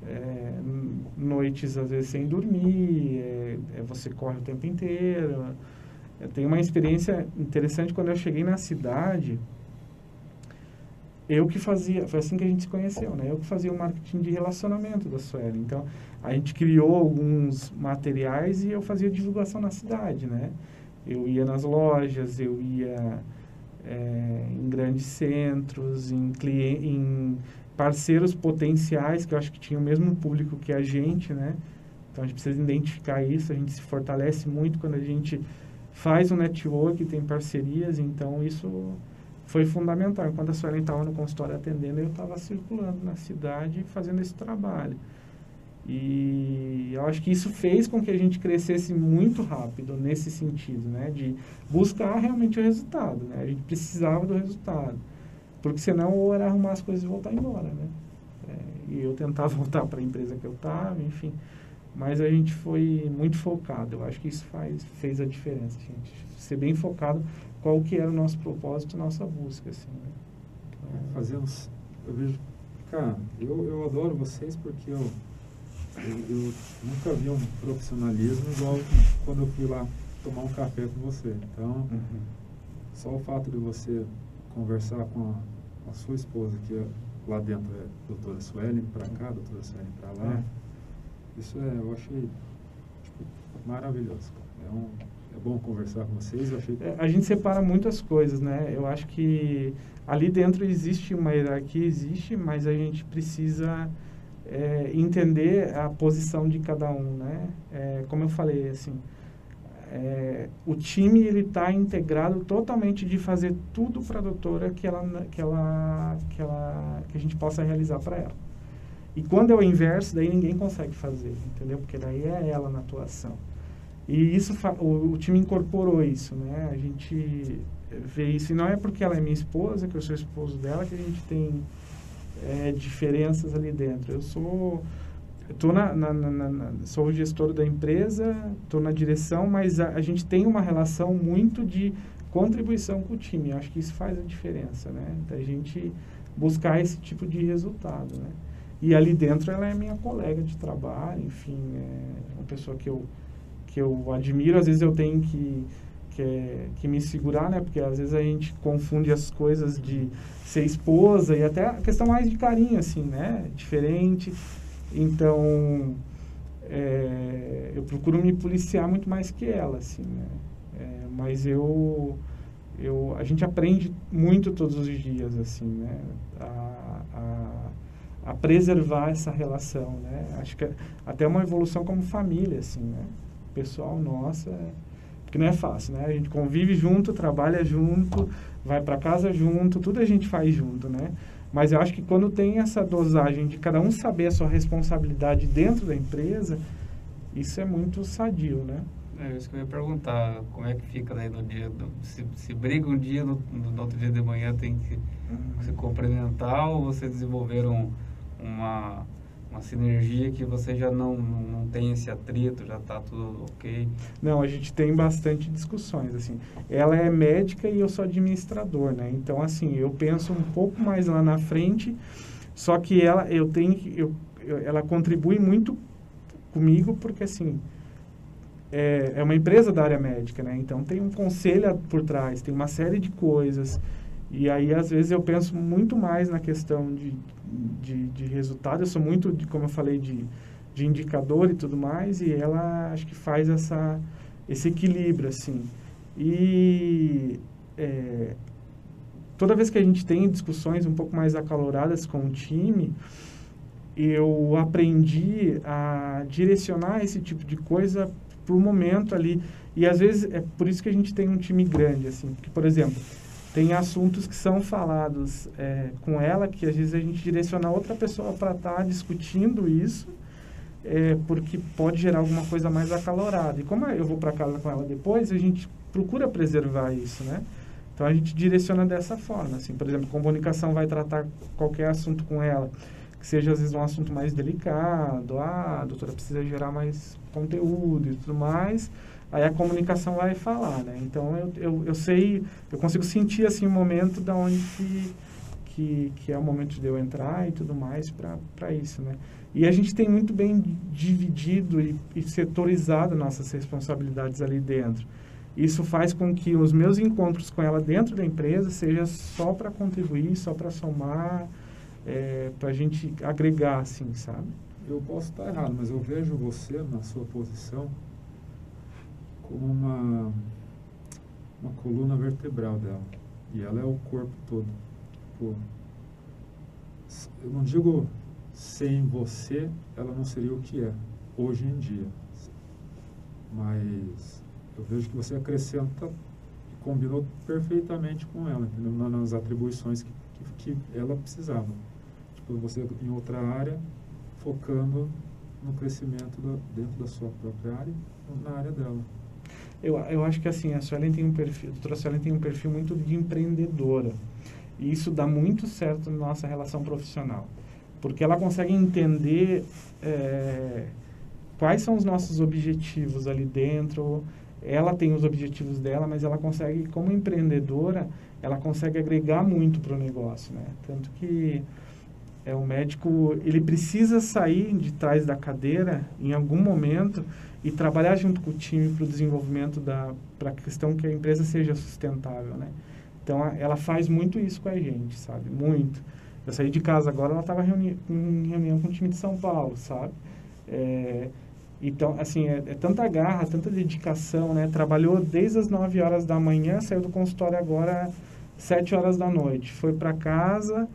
é, noites às vezes sem dormir, é, é, você corre o tempo inteiro. Eu tenho uma experiência interessante quando eu cheguei na cidade, eu que fazia, foi assim que a gente se conheceu, né? Eu que fazia o marketing de relacionamento da Sueli. Então, a gente criou alguns materiais e eu fazia divulgação na cidade, né? Eu ia nas lojas, eu ia é, em grandes centros, em, em parceiros potenciais, que eu acho que tinham o mesmo público que a gente, né? Então a gente precisa identificar isso, a gente se fortalece muito quando a gente faz um network, tem parcerias, então isso foi fundamental. Enquanto a Suelen estava no consultório atendendo, eu estava circulando na cidade fazendo esse trabalho. E eu acho que isso fez com que a gente crescesse muito rápido nesse sentido, né? De buscar realmente o resultado, né? A gente precisava do resultado. Porque senão ou era arrumar as coisas e voltar embora, né? É, e eu tentava voltar para a empresa que eu estava, enfim. Mas a gente foi muito focado. Eu acho que isso faz, fez a diferença, gente. Ser bem focado qual que era o nosso propósito, nossa busca, assim, né? Então, Fazemos, eu vejo, cara, eu, eu adoro vocês porque eu, eu, eu nunca vi um profissionalismo igual quando eu fui lá tomar um café com você. Então, uhum. só o fato de você conversar com a, a, sua esposa, que é, lá dentro é doutora Suelen, para cá, doutora Suelen para lá. É. Isso é, eu achei tipo, maravilhoso. É um, é bom conversar com vocês. Eu achei. É, a gente separa muitas coisas, né? Eu acho que ali dentro existe uma hierarquia, existe, mas a gente precisa é, entender a posição de cada um, né? É, como eu falei, assim, é, o time ele está integrado totalmente de fazer tudo para a doutora que ela, que ela, que ela, que a gente possa realizar para ela. E quando é o inverso, daí ninguém consegue fazer, entendeu? Porque daí é ela na atuação. E isso o, o, time incorporou isso, né? A gente vê isso. E não é porque ela é minha esposa, que eu sou esposo dela, que a gente tem é, diferenças ali dentro. Eu sou tô na, na, na, na, sou o gestor da empresa, estou na direção, mas a, a, gente tem uma relação muito de contribuição com o time. Eu acho que isso faz a diferença, né? Da gente buscar esse tipo de resultado, né? E ali dentro ela é minha colega de trabalho, enfim, é uma pessoa que eu que eu admiro. Às vezes eu tenho que que, que me segurar, né? Porque às vezes a gente confunde as coisas de ser esposa e até a questão mais de carinho, assim, né? Diferente. Então, é, eu procuro me policiar muito mais que ela, assim, né? É, mas eu, eu, a gente aprende muito todos os dias, assim, né? A, a, a preservar essa relação, né? Acho que é até uma evolução como família, assim, né? Pessoal nossa, porque não é fácil, né? A gente convive junto, trabalha junto, vai para casa junto, tudo a gente faz junto, né? Mas eu acho que quando tem essa dosagem de cada um saber a sua responsabilidade dentro da empresa, isso é muito sadio, né? É isso que eu ia perguntar, como é que fica daí no dia, do, se, se briga um dia, no, no, outro dia de manhã tem que uhum. se cumprimentar ou vocês desenvolveram uma uma sinergia que você já não, não, tem esse atrito, já está tudo ok? Não, a gente tem bastante discussões, assim. Ela é médica e eu sou administrador, né? Então, assim, eu penso um pouco mais lá na frente, só que ela, eu tenho, eu, eu ela contribui muito comigo porque, assim, é, é uma empresa da área médica, né? Então, tem um conselho por trás, tem uma série de coisas e aí, às vezes, eu penso muito mais na questão de, de, de resultado. Eu sou muito, de, como eu falei, de, de indicador e tudo mais. E ela, acho que faz essa, esse equilíbrio, assim. E é, toda vez que a gente tem discussões um pouco mais acaloradas com o time, eu aprendi a direcionar esse tipo de coisa para o momento ali. E às vezes é por isso que a gente tem um time grande, assim. Porque, por exemplo, tem assuntos que são falados é, com ela que às vezes a gente direciona outra pessoa para estar tá discutindo isso é, porque pode gerar alguma coisa mais acalorada. E como eu vou para casa com ela depois a gente procura preservar isso né? Então a gente direciona dessa forma assim. Por exemplo comunicação vai tratar qualquer assunto com ela que seja às vezes um assunto mais delicado. Ah a doutora precisa gerar mais conteúdo e tudo mais aí a comunicação vai falar, né? Então eu, eu, eu sei, eu consigo sentir assim o momento da onde que, que, que é o momento de eu entrar e tudo mais para isso, né? E a gente tem muito bem dividido e, e setorizado nossas responsabilidades ali dentro. Isso faz com que os meus encontros com ela dentro da empresa seja só para contribuir, só para somar, é, para a gente agregar, assim, sabe? Eu posso estar errado, mas eu vejo você na sua posição como uma, uma coluna vertebral dela. E ela é o corpo todo. Pô, eu não digo sem você, ela não seria o que é hoje em dia. Mas eu vejo que você acrescenta e combinou perfeitamente com ela, entendeu? nas atribuições que, que, que ela precisava. Tipo, você em outra área, focando no crescimento do, dentro da sua própria área, na área dela. Eu, eu acho que assim, a Suelen tem um perfil, a doutora Suelen tem um perfil muito de empreendedora. E isso dá muito certo na nossa relação profissional. Porque ela consegue entender é, quais são os nossos objetivos ali dentro. Ela tem os objetivos dela, mas ela consegue, como empreendedora, ela consegue agregar muito para o negócio, né? Tanto que é o médico, ele precisa sair de trás da cadeira em algum momento e trabalhar junto com o time para o desenvolvimento da para a questão que a empresa seja sustentável, né? Então ela faz muito isso com a gente, sabe? Muito. Eu saí de casa agora, ela estava em reunião com o time de São Paulo, sabe? É, Então, assim, é, é, tanta garra, tanta dedicação, né? Trabalhou desde as 9 horas da manhã, saiu do consultório agora 7 horas da noite. Foi para casa,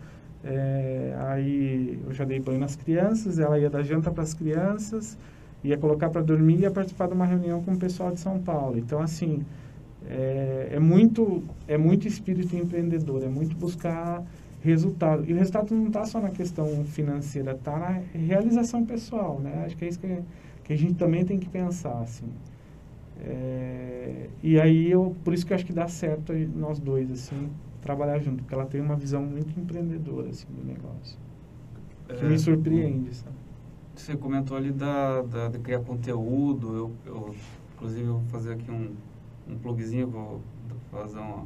é, aí eu já dei banho nas crianças, ela ia dar janta para as crianças, ia colocar para dormir e ia participar de uma reunião com o pessoal de São Paulo. Então, assim, é, é muito, é muito espírito empreendedor, é muito buscar resultado. E o resultado não está só na questão financeira, está na realização pessoal, né? Acho que é isso que, que a gente também tem que pensar, assim. É, e aí, eu, por isso que eu acho que dá certo nós dois, assim, trabalhar junto, porque ela tem uma visão muito empreendedora, assim, do negócio. Que é, me surpreende, sabe? Você comentou ali da, da, de criar conteúdo, eu, eu inclusive eu vou fazer aqui um, um plugzinho, vou fazer uma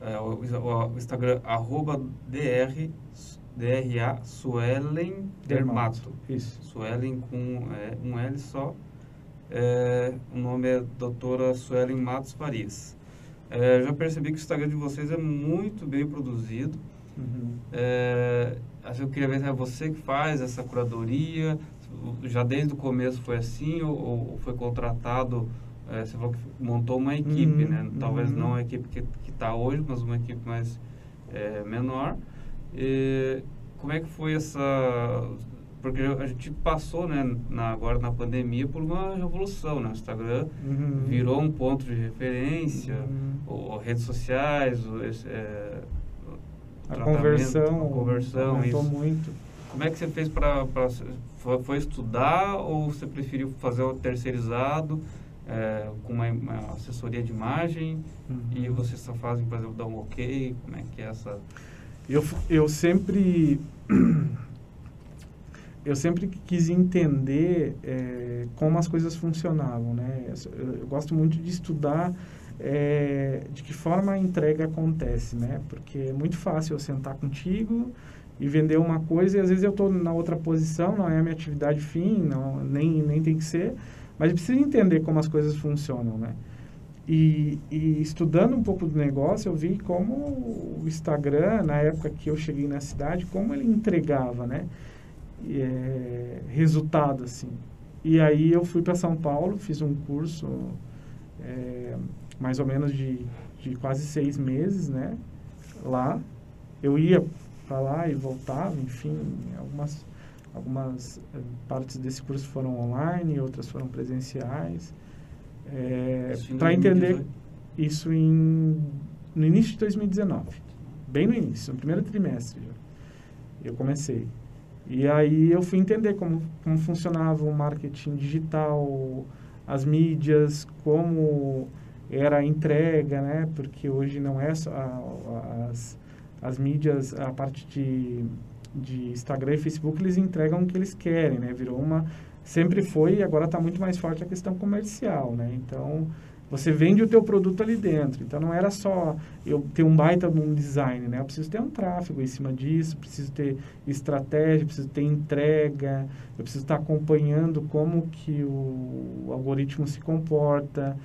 é, o, o, Instagram, arroba dr, DRA Suelen Dermato. Isso. Suelen com é, um L só. É, o nome é doutora Suelen Matos Farias. É, já percebi que o Instagram de vocês é muito bem produzido. Uhum. É, eu queria ver se é você que faz essa curadoria, já desde o começo foi assim ou, ou foi contratado é, você falou que montou uma equipe, uhum, né? Talvez uhum. não a equipe que está hoje, mas uma equipe mais é, menor. E como é que foi essa... Porque a gente passou, né, na, agora na pandemia, por uma revolução, né? O Instagram uhum. virou um ponto de referência, uhum. ou, redes sociais, é, a conversão, a conversão aumentou isso. muito. Como é que você fez para... Foi estudar ou você preferiu fazer o terceirizado? é, com uma, uma, assessoria de imagem uhum. e vocês só fazem, por exemplo, dar um ok? Como é que é essa... Eu, eu sempre... eu sempre quis entender é, como as coisas funcionavam, né? Eu, eu gosto muito de estudar é, de que forma a entrega acontece, né? Porque é muito fácil eu sentar contigo e vender uma coisa e às vezes eu estou na outra posição, não é a minha atividade fim, não, nem, nem tem que ser, mas precisa entender como as coisas funcionam, né? E, e, estudando um pouco do negócio, eu vi como o Instagram, na época que eu cheguei na cidade, como ele entregava, né? É, resultado, assim. E aí eu fui para São Paulo, fiz um curso é, mais ou menos de, de quase seis meses, né? Lá. Eu ia para lá e voltava, enfim, algumas Algumas eh, partes desse curso foram online, outras foram presenciais. É, Para entender isso em, no início de 2019, bem no início, no primeiro trimestre, eu comecei. E aí eu fui entender como, como funcionava o marketing digital, as mídias, como era a entrega, né? Porque hoje não é só a, as, as mídias, a parte de de Instagram e Facebook, eles entregam o que eles querem, né? Virou uma... Sempre foi e agora está muito mais forte a questão comercial, né? Então, você vende o teu produto ali dentro. Então, não era só eu ter um baita num design, né? Eu preciso ter um tráfego em cima disso, preciso ter estratégia, preciso ter entrega, eu preciso estar acompanhando como que o algoritmo se comporta.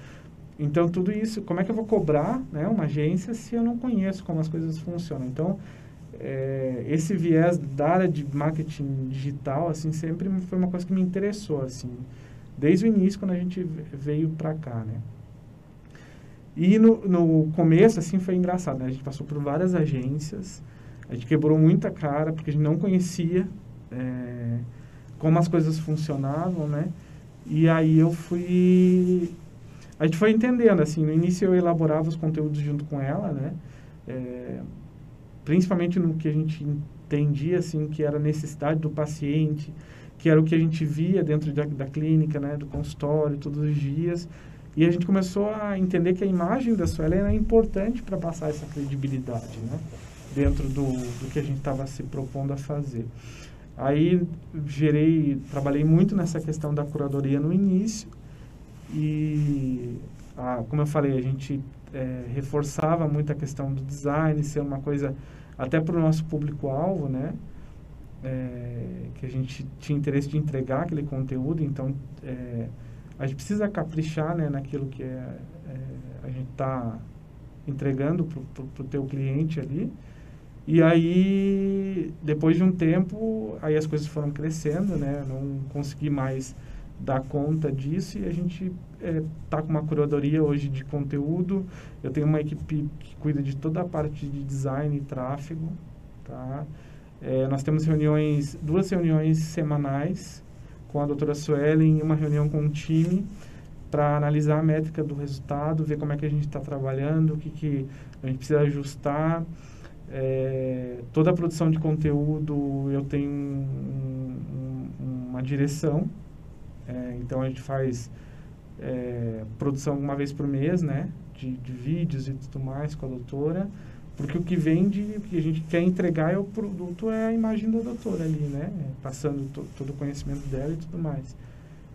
Então, tudo isso, como é que eu vou cobrar né, uma agência se eu não conheço como as coisas funcionam? Então, é, esse viés da área de marketing digital, assim, sempre foi uma coisa que me interessou, assim, desde o início, quando a gente veio para cá, né. E no, no começo, assim, foi engraçado, né? A gente passou por várias agências, a gente quebrou muita cara, porque a gente não conhecia é, como as coisas funcionavam, né? E aí eu fui... A gente foi entendendo, assim, no início eu elaborava os conteúdos junto com ela, né? É, principalmente no que a gente entendia assim que era a necessidade do paciente, que era o que a gente via dentro da, da clínica, né, do consultório, todos os dias. E a gente começou a entender que a imagem da Suela era importante para passar essa credibilidade, né, dentro do, do que a gente estava se propondo a fazer. Aí gerei, trabalhei muito nessa questão da curadoria no início e, a, como eu falei, a gente é, reforçava muito a questão do design, ser uma coisa até para o nosso público-alvo, né? É, que a gente tinha interesse de entregar aquele conteúdo, então é, a gente precisa caprichar né, naquilo que é, é a gente está entregando para o teu cliente ali. E aí, depois de um tempo, aí as coisas foram crescendo, né? Não consegui mais dar conta disso e a gente está é, com uma curadoria hoje de conteúdo. Eu tenho uma equipe que cuida de toda a parte de design e tráfego, tá? É, nós temos reuniões, duas reuniões semanais com a doutora Suelen e uma reunião com o time para analisar a métrica do resultado, ver como é que a gente está trabalhando, o que, que a gente precisa ajustar. É, toda a produção de conteúdo eu tenho um, um, uma direção, é, então a gente faz é, produção uma vez por mês, né, de, de, vídeos e tudo mais com a doutora, porque o que vende, o que a gente quer entregar é o produto, é a imagem da doutora ali, né, passando to, todo o conhecimento dela e tudo mais.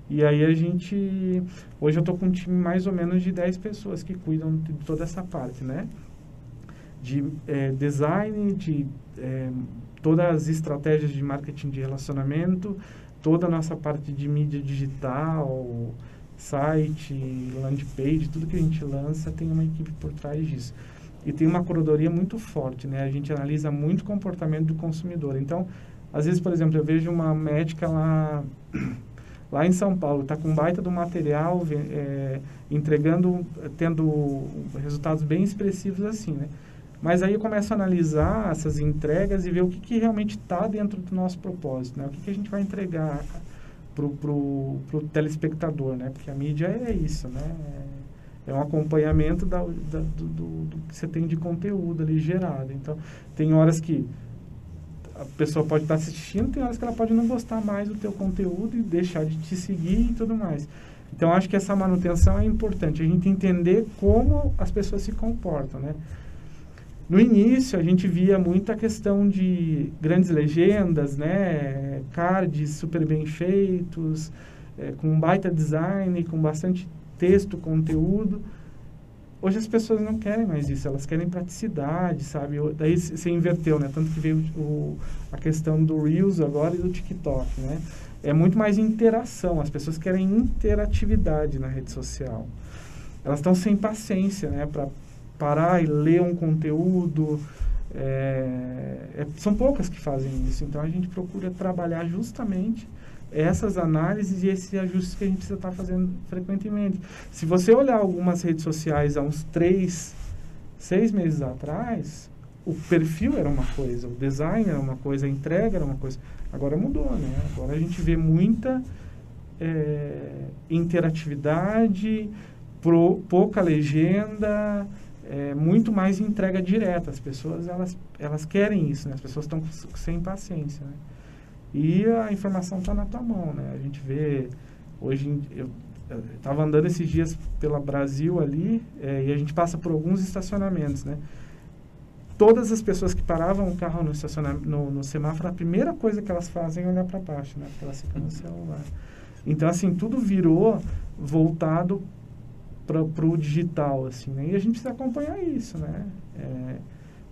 E aí a gente, hoje eu estou com um time mais ou menos de 10 pessoas que cuidam de toda essa parte, né, de é, design, de é, todas as estratégias de marketing de relacionamento, toda a nossa parte de mídia digital, site, landing page, tudo que a gente lança tem uma equipe por trás disso. E tem uma curadoria muito forte, né? A gente analisa muito o comportamento do consumidor. Então, às vezes, por exemplo, eu vejo uma médica lá, lá em São Paulo, está com baita do material, é, entregando, tendo resultados bem expressivos assim, né? Mas aí eu começo a analisar essas entregas e ver o que, que realmente está dentro do nosso propósito, né? O que, que a gente vai entregar pro, pro telespectador, né? Porque a mídia é isso, né? É, um acompanhamento da, da do, do, do, que você tem de conteúdo ali gerado. Então, tem horas que a pessoa pode estar assistindo, tem horas que ela pode não gostar mais do teu conteúdo e deixar de te seguir e tudo mais. Então, acho que essa manutenção é importante, a gente entender como as pessoas se comportam, né? No início, a gente via muita questão de grandes legendas, né? Cards super bem feitos, é, com baita design, com bastante texto, conteúdo. Hoje as pessoas não querem mais isso, elas querem praticidade, sabe? Daí se inverteu, né? Tanto que veio o, a questão do Reels agora e do TikTok, né? É muito mais interação, as pessoas querem interatividade na rede social. Elas estão sem paciência, né? Para parar e ler um conteúdo. É, é, são poucas que fazem isso. Então a gente procura trabalhar justamente essas análises e esses ajustes que a gente precisa estar fazendo frequentemente. Se você olhar algumas redes sociais há uns três, seis meses atrás, o perfil era uma coisa, o design era uma coisa, a entrega era uma coisa. Agora mudou, né? Agora a gente vê muita é, interatividade, pro, pouca legenda, é, muito mais entrega direta. As pessoas, elas, elas querem isso, né? As pessoas estão sem paciência, né? E a informação está na tua mão, né? A gente vê, hoje, eu estava andando esses dias pela Brasil ali, é, e a gente passa por alguns estacionamentos, né? Todas as pessoas que paravam o carro no, estacionamento, no, no semáforo, a primeira coisa que elas fazem é olhar para baixo, né? Porque elas ficam no celular. Então, assim, tudo virou voltado para o digital, assim, né? E a gente precisa acompanhar isso, né? É,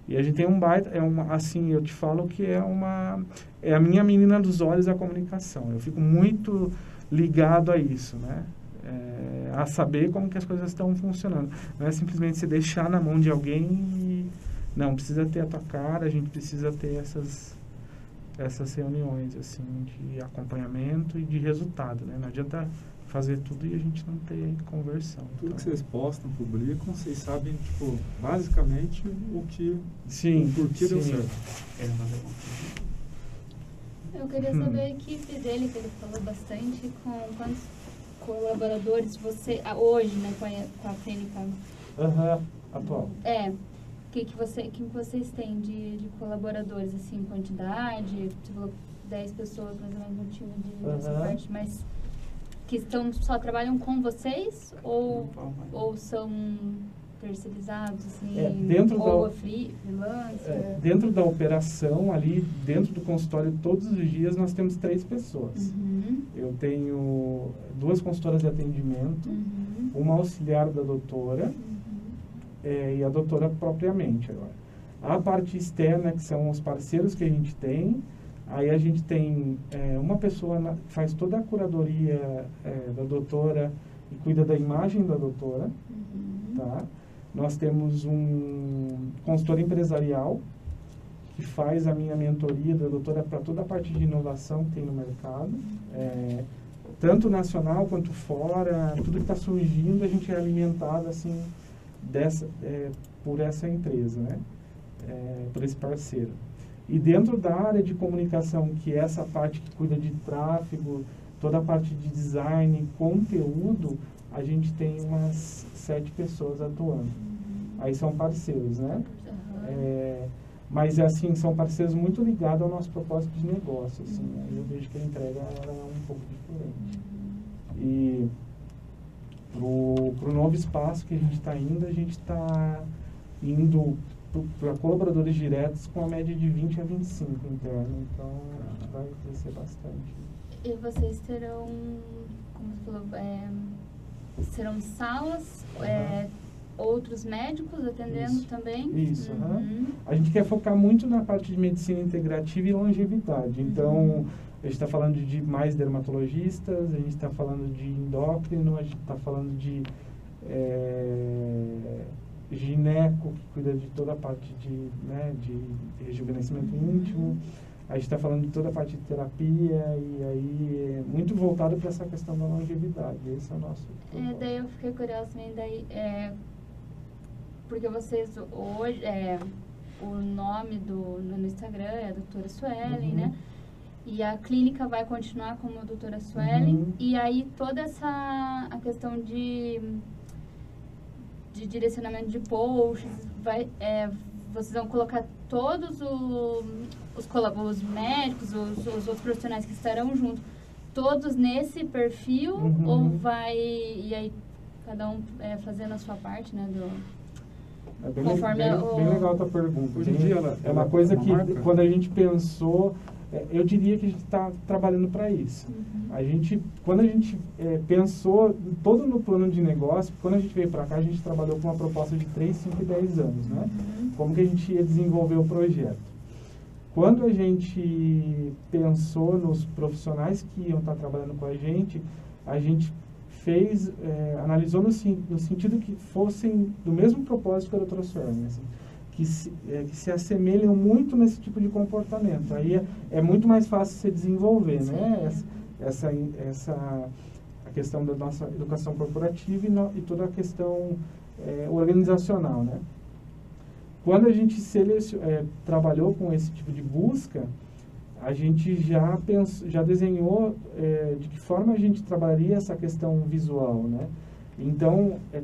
e a gente tem um baita, é uma, assim, eu te falo que é uma, é a minha menina dos olhos a comunicação. Eu fico muito ligado a isso, né? É, a saber como que as coisas estão funcionando. Não é simplesmente se deixar na mão de alguém e, não, precisa ter a tua cara, a gente precisa ter essas, essas reuniões, assim, de acompanhamento e de resultado, né? Não adianta fazer tudo e a gente não ter conversão. Tudo então. que vocês postam, publicam, vocês sabem, tipo, basicamente o que, sim, o porquê sim. deu certo. É, Eu queria saber a equipe dele, que ele falou bastante, com quantos colaboradores você, hoje, né, com a, com a clínica uhum, atual. É, o que, que, você, que vocês têm de, de colaboradores, assim, quantidade? Você falou 10 pessoas mais ou menos no time de uhum. essa parte, mas que estão, só trabalham com vocês ou, ou são terceirizados, assim, é, dentro ou da, free, freelancer? É, dentro da operação, ali dentro do consultório, todos os dias nós temos três pessoas. Uhum. Eu tenho duas consultoras de atendimento, uhum. uma auxiliar da doutora uhum. é, e a doutora propriamente agora. A parte externa, que são os parceiros que a gente tem, Aí a gente tem é, uma pessoa que faz toda a curadoria é, da doutora e cuida da imagem da doutora, uhum. tá? Nós temos um consultor empresarial que faz a minha mentoria da doutora para toda a parte de inovação que tem no mercado. É, tanto nacional quanto fora, tudo que está surgindo, a gente é alimentado assim dessa, por essa empresa, né? Por esse parceiro. E dentro da área de comunicação, que é essa parte que cuida de tráfego, toda a parte de design, conteúdo, a gente tem umas sete pessoas atuando. Aí são parceiros, né? É, mas assim, são parceiros muito ligados ao nosso propósito de negócio. Assim, né? Eu vejo que a entrega ela é um pouco diferente. E para o novo espaço que a gente está indo, a gente está indo para colaboradores diretos com a média de 20 a 25 interno. Então, a gente vai crescer bastante. E vocês terão, como você falou, é, serão salas, uhum. é, outros médicos atendendo Isso. também? Isso, uhum. Uhum. A gente quer focar muito na parte de medicina integrativa e longevidade. Então, uhum. a gente está falando de mais dermatologistas, a gente está falando de endócrino, a gente está falando de é, gineco, que cuida de toda a parte de, né, de rejuvenescimento íntimo. A gente está falando de toda a parte de terapia e aí é muito voltado para essa questão da longevidade. Esse é o nosso. É, daí eu fiquei curiosa também, daí, é, porque vocês hoje, é, o nome do, no Instagram é a doutora Suelen, uhum. né? E a clínica vai continuar como a doutora Suelen. Uhum. E aí toda essa a questão de, de direcionamento de posts, vai, é, vocês vão colocar todos o, os, os médicos, os, os outros profissionais que estarão junto, todos nesse perfil uhum. ou vai e aí cada um é, fazendo a sua parte, né, do é bem, bem, o... bem legal a tua pergunta. Hoje em dia ela, é uma coisa uma que marca. quando a gente pensou, é, eu diria que a gente está trabalhando para isso. Uhum. A gente, quando a gente é, pensou todo no plano de negócio, quando a gente veio para cá, a gente trabalhou com uma proposta de 3, 5 e 10 anos, né? Uhum. Como que a gente ia desenvolver o projeto. Quando a gente pensou nos profissionais que iam estar trabalhando com a gente, a gente fez, é, analisou no, no, sentido que fossem do mesmo propósito que a doutora Sorne, assim, que, se, é, que se assemelham muito nesse tipo de comportamento. Aí é, é muito mais fácil se desenvolver, né? Essa, essa, essa, a questão da nossa educação corporativa e, no, e toda a questão é, organizacional, né? Quando a gente é, trabalhou com esse tipo de busca, a gente já pensou, já desenhou é, de que forma a gente trabalharia essa questão visual, né? Então, é,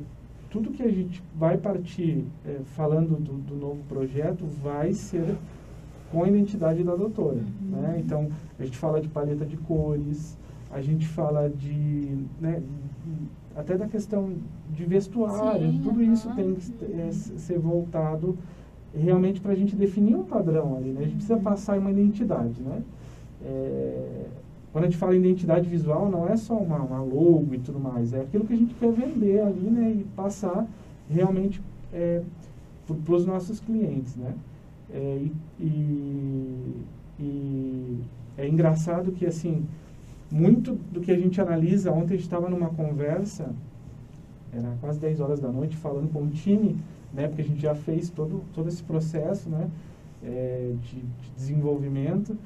tudo que a gente vai partir é, falando do, do, novo projeto vai ser com a identidade da doutora, uhum. né? Então, a gente fala de paleta de cores, a gente fala de, né, até da questão de vestuário, Sim, tudo uhum. isso tem que é, ser voltado realmente para a gente definir um padrão ali, né? A gente precisa uhum. passar uma identidade, né? É, quando a gente fala em identidade visual, não é só uma, uma, logo e tudo mais, é aquilo que a gente quer vender ali, né? E passar realmente é, para os nossos clientes, né? É, e, e, é engraçado que, assim, muito do que a gente analisa, ontem a gente estava numa conversa, era quase 10 horas da noite, falando com um time, né? Porque a gente já fez todo, todo esse processo, né? É, de, de, desenvolvimento,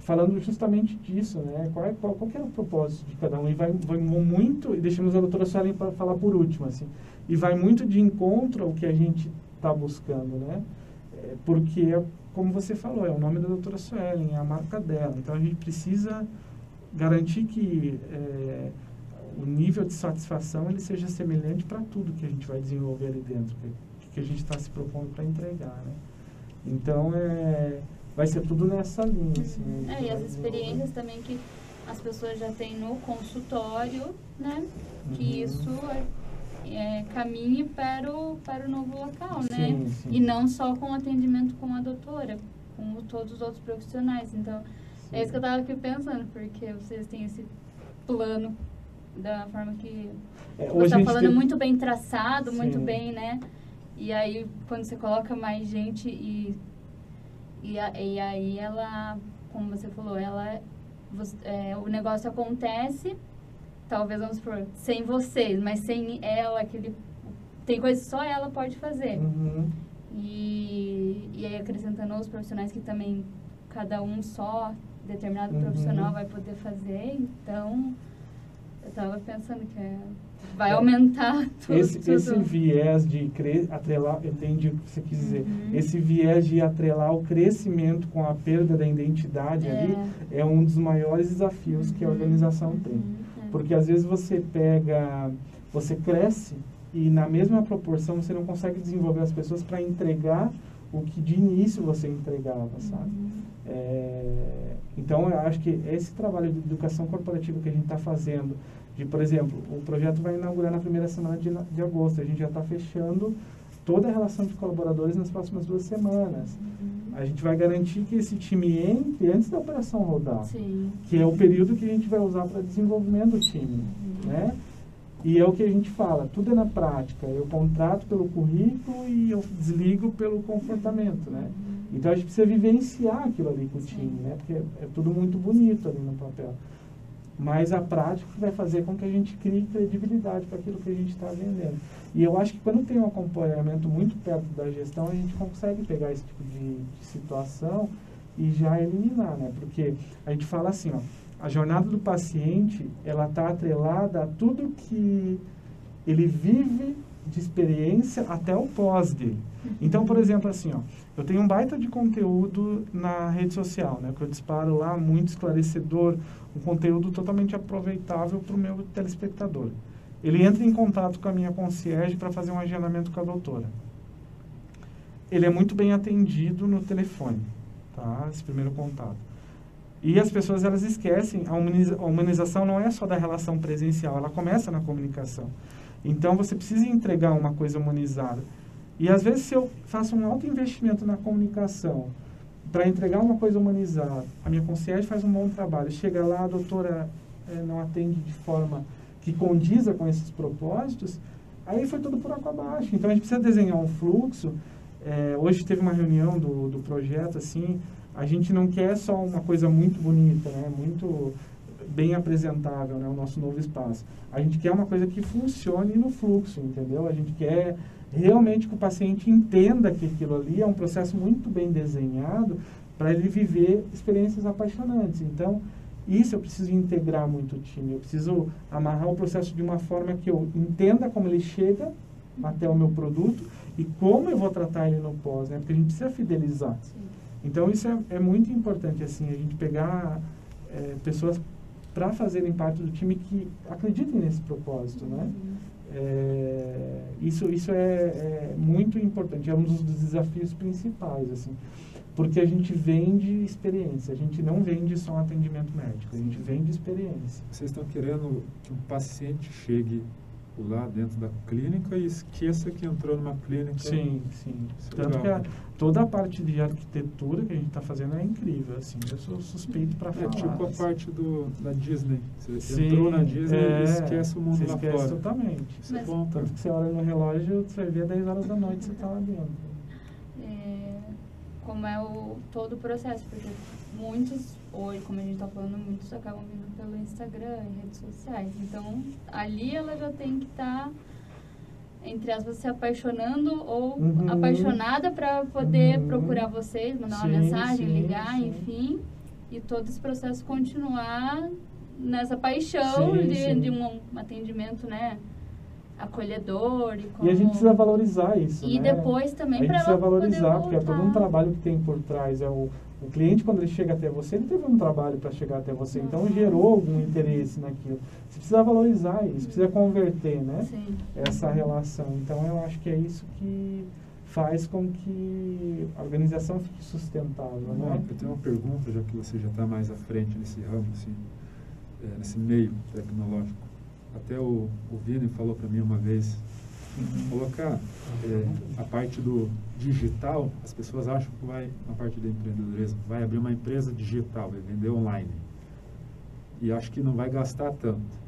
falando justamente disso, né? Qual, é, qual, qual é o propósito de cada um? E vai, vai muito, e deixamos a doutora Suelen para falar por último, assim, e vai muito de encontro ao que a gente está buscando, né? É, porque, como você falou, é o nome da doutora Suelen, é a marca dela, então a gente precisa garantir que é, o nível de satisfação ele seja semelhante para tudo que a gente vai desenvolver ali dentro, que a gente está se propondo para entregar, né? Então, é, vai ser tudo nessa linha, assim. Né? É, e as experiências também que as pessoas já têm no consultório, né? Que uhum. isso é, é, caminhe para o, para o novo local, né? sim, né? Sim. E não só com atendimento com a doutora, com todos os outros profissionais. Então, sim. é isso que eu estava aqui pensando, porque vocês têm esse plano da forma que é, você está falando tem... muito bem traçado, muito bem, né? E aí, quando você coloca mais gente e, e, e aí ela, como você falou, ela, você, é, o negócio acontece, talvez, vamos supor, sem vocês, mas sem ela, aquele, tem coisas que só ela pode fazer. Uhum. E, e aí, acrescentando os profissionais que também, cada um só, determinado uhum. profissional vai poder fazer, então Eu tava pensando que é, vai aumentar tudo. Esse, tudo. esse viés de cre... atrelar, eu entendi o que você quis dizer. Uhum. Esse viés de atrelar o crescimento com a perda da identidade É. ali é um dos maiores desafios que a organização tem. Uhum. Porque às vezes você pega, você cresce e na mesma proporção você não consegue desenvolver as pessoas para entregar o que de início você entregava, sabe? Uhum. É, então eu acho que esse trabalho de educação corporativa que a gente está fazendo, de por exemplo, o projeto vai inaugurar na primeira semana de, de agosto, a gente já está fechando toda a relação de colaboradores nas próximas duas semanas. Uhum. A gente vai garantir que esse time entre antes da operação rodar Sim. que é o período que a gente vai usar para desenvolvimento do time, né? E é o que a gente fala, tudo é na prática. Eu contrato pelo currículo e eu desligo pelo comportamento, né? Então a gente precisa vivenciar aquilo ali com o time, né? Porque é tudo muito bonito ali no papel. Mas a prática vai fazer com que a gente crie credibilidade para aquilo que a gente está vendendo. E eu acho que quando tem um acompanhamento muito perto da gestão, a gente consegue pegar esse tipo de, de situação e já eliminar, né? Porque a gente fala assim, ó, a jornada do paciente, ela está atrelada a tudo que ele vive de experiência até o pós dele. Então, por exemplo, assim, ó, eu tenho um baita de conteúdo na rede social, né, que eu disparo lá, muito esclarecedor, um conteúdo totalmente aproveitável para o meu telespectador. Ele entra em contato com a minha concierge para fazer um agendamento com a doutora. Ele é muito bem atendido no telefone, tá? Esse primeiro contato. E as pessoas elas esquecem, a humaniza- a humanização não é só da relação presencial, ela começa na comunicação. Então você precisa entregar uma coisa humanizada. E às vezes se eu faço um alto investimento na comunicação para entregar uma coisa humanizada, a minha concierge faz um bom trabalho, chega lá, a doutora eh, não atende de forma que condiza com esses propósitos, aí foi tudo por água abaixo. Então a gente precisa desenhar um fluxo. Eh, hoje teve uma reunião do, do projeto, assim, a gente não quer só uma coisa muito bonita, né? muito bem apresentável, né? o nosso novo espaço. A gente quer uma coisa que funcione no fluxo, entendeu? A gente quer realmente que o paciente entenda que aquilo ali é um processo muito bem desenhado para ele viver experiências apaixonantes. Então, isso eu preciso integrar muito o time. Eu preciso amarrar o processo de uma forma que eu entenda como ele chega até o meu produto e como eu vou tratar ele no pós, né? Porque a gente precisa fidelizar. Sim. Então isso é, é muito importante assim, a gente pegar eh, pessoas para fazerem parte do time que acreditem nesse propósito, né? Uhum. É, isso isso é, é muito importante, é um dos desafios principais assim, porque a gente vende experiência, a gente não vende só um atendimento médico, a gente vende experiência. Vocês estão querendo que um paciente chegue lá dentro da clínica e esqueça que entrou numa clínica. Sim, sim. É Tanto que a, toda a parte de arquitetura que a gente está fazendo é incrível, assim. Eu sou suspeito para É falar. tipo a assim. parte do, da Disney. Você Sim, entrou na Disney é, e esquece o mundo você lá esquece fora. totalmente. Isso é bom, tá? Tanto que você olha no relógio, você vai ver 10 horas da noite você está lá dentro. é, como é o todo o processo, porque muitos, hoje, como a gente está falando, muitos acabam vindo pelo Instagram e redes sociais. Então, ali ela já tem que estar, entre aspas, se apaixonando ou Uhum. apaixonada para poder Uhum. procurar vocês, mandar uma Sim, mensagem, sim, ligar, sim. enfim. E todo esse processo continuar nessa paixão de, de um, atendimento, né? Acolhedor e como... E a gente precisa valorizar isso, E né? depois também a gente para precisa valorizar, porque é todo um trabalho que tem por trás. É o, o cliente, quando ele chega até você, ele teve um trabalho para chegar até você. Então, gerou algum interesse naquilo. Você precisa valorizar isso, precisa converter, né? Sim. essa relação. Então eu acho que é isso que faz com que a organização fique sustentável, né? eu tenho uma pergunta, já que você já está mais à frente nesse ramo, assim, é, nesse meio tecnológico. Até o, o Vini falou para mim uma vez, colocar é, a parte do digital, as pessoas acham que vai, na parte do empreendedorismo, vai abrir uma empresa digital, vai vender online. E acho que não vai gastar tanto.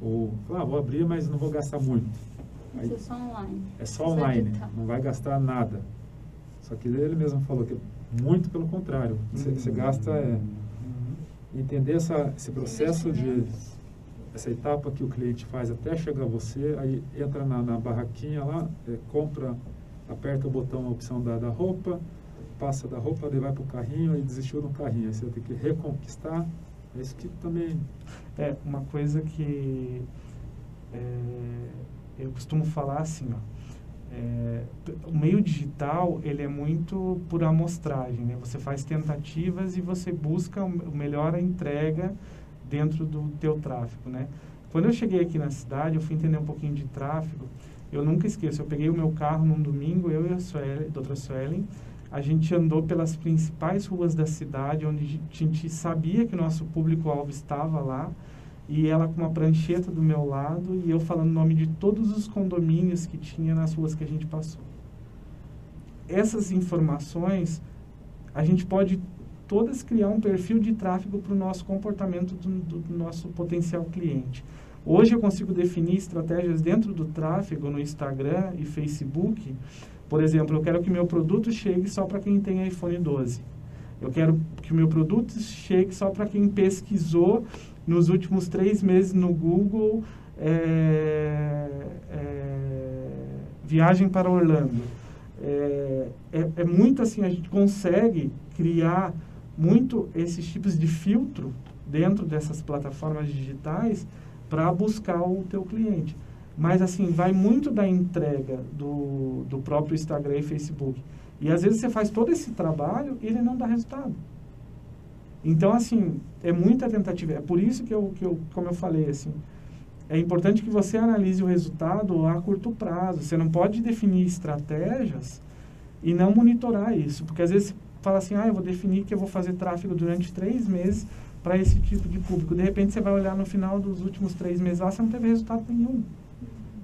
Ou, ah, vou abrir, mas não vou gastar muito. Aí, Isso é só online. é só online, não vai gastar nada. Só que ele mesmo falou que muito pelo contrário. Você, você gasta é, entender essa, esse processo de. Essa etapa que o cliente faz até chegar a você, aí entra na, na barraquinha lá, é, compra, aperta o botão, a opção da, da roupa, passa da roupa, daí vai para o carrinho e desistiu no carrinho. Aí você ter que reconquistar Isso que também... É, uma coisa que é, eu costumo falar assim, ó, é, o meio digital ele é muito por amostragem, né? Você faz tentativas e você busca o melhor entrega dentro do teu tráfego, né? Quando eu cheguei aqui na cidade, eu fui entender um pouquinho de tráfego. Eu nunca esqueço, eu peguei o meu carro num domingo, eu e a Suelen, doutora Suelen, a gente andou pelas principais ruas da cidade, onde a gente sabia que o nosso público-alvo estava lá, e ela com uma prancheta do meu lado e eu falando o nome de todos os condomínios que tinha nas ruas que a gente passou. Essas informações, a gente pode todas criar um perfil de tráfego para o nosso comportamento do, do, nosso potencial cliente. Hoje eu consigo definir estratégias dentro do tráfego no Instagram e Facebook. Por exemplo, eu quero que meu produto chegue só para quem tem iPhone 12. Eu quero que o meu produto chegue só para quem pesquisou nos últimos três meses no Google é, é, viagem para Orlando. É, é, é, muito assim, a gente consegue criar muito esses tipos de filtro dentro dessas plataformas digitais para buscar o teu cliente. Mas assim, vai muito da entrega do, do próprio Instagram e Facebook. E às vezes você faz todo esse trabalho e ele não dá resultado. Então, assim, é muita tentativa. É por isso que eu, que eu como eu falei, assim, é importante que você analise o resultado a curto prazo. Você não pode definir estratégias e não monitorar isso. Porque às vezes fala assim, ah, eu vou definir que eu vou fazer tráfego durante três meses para esse tipo de público. De repente você vai olhar no final dos últimos três meses lá, você não teve resultado nenhum.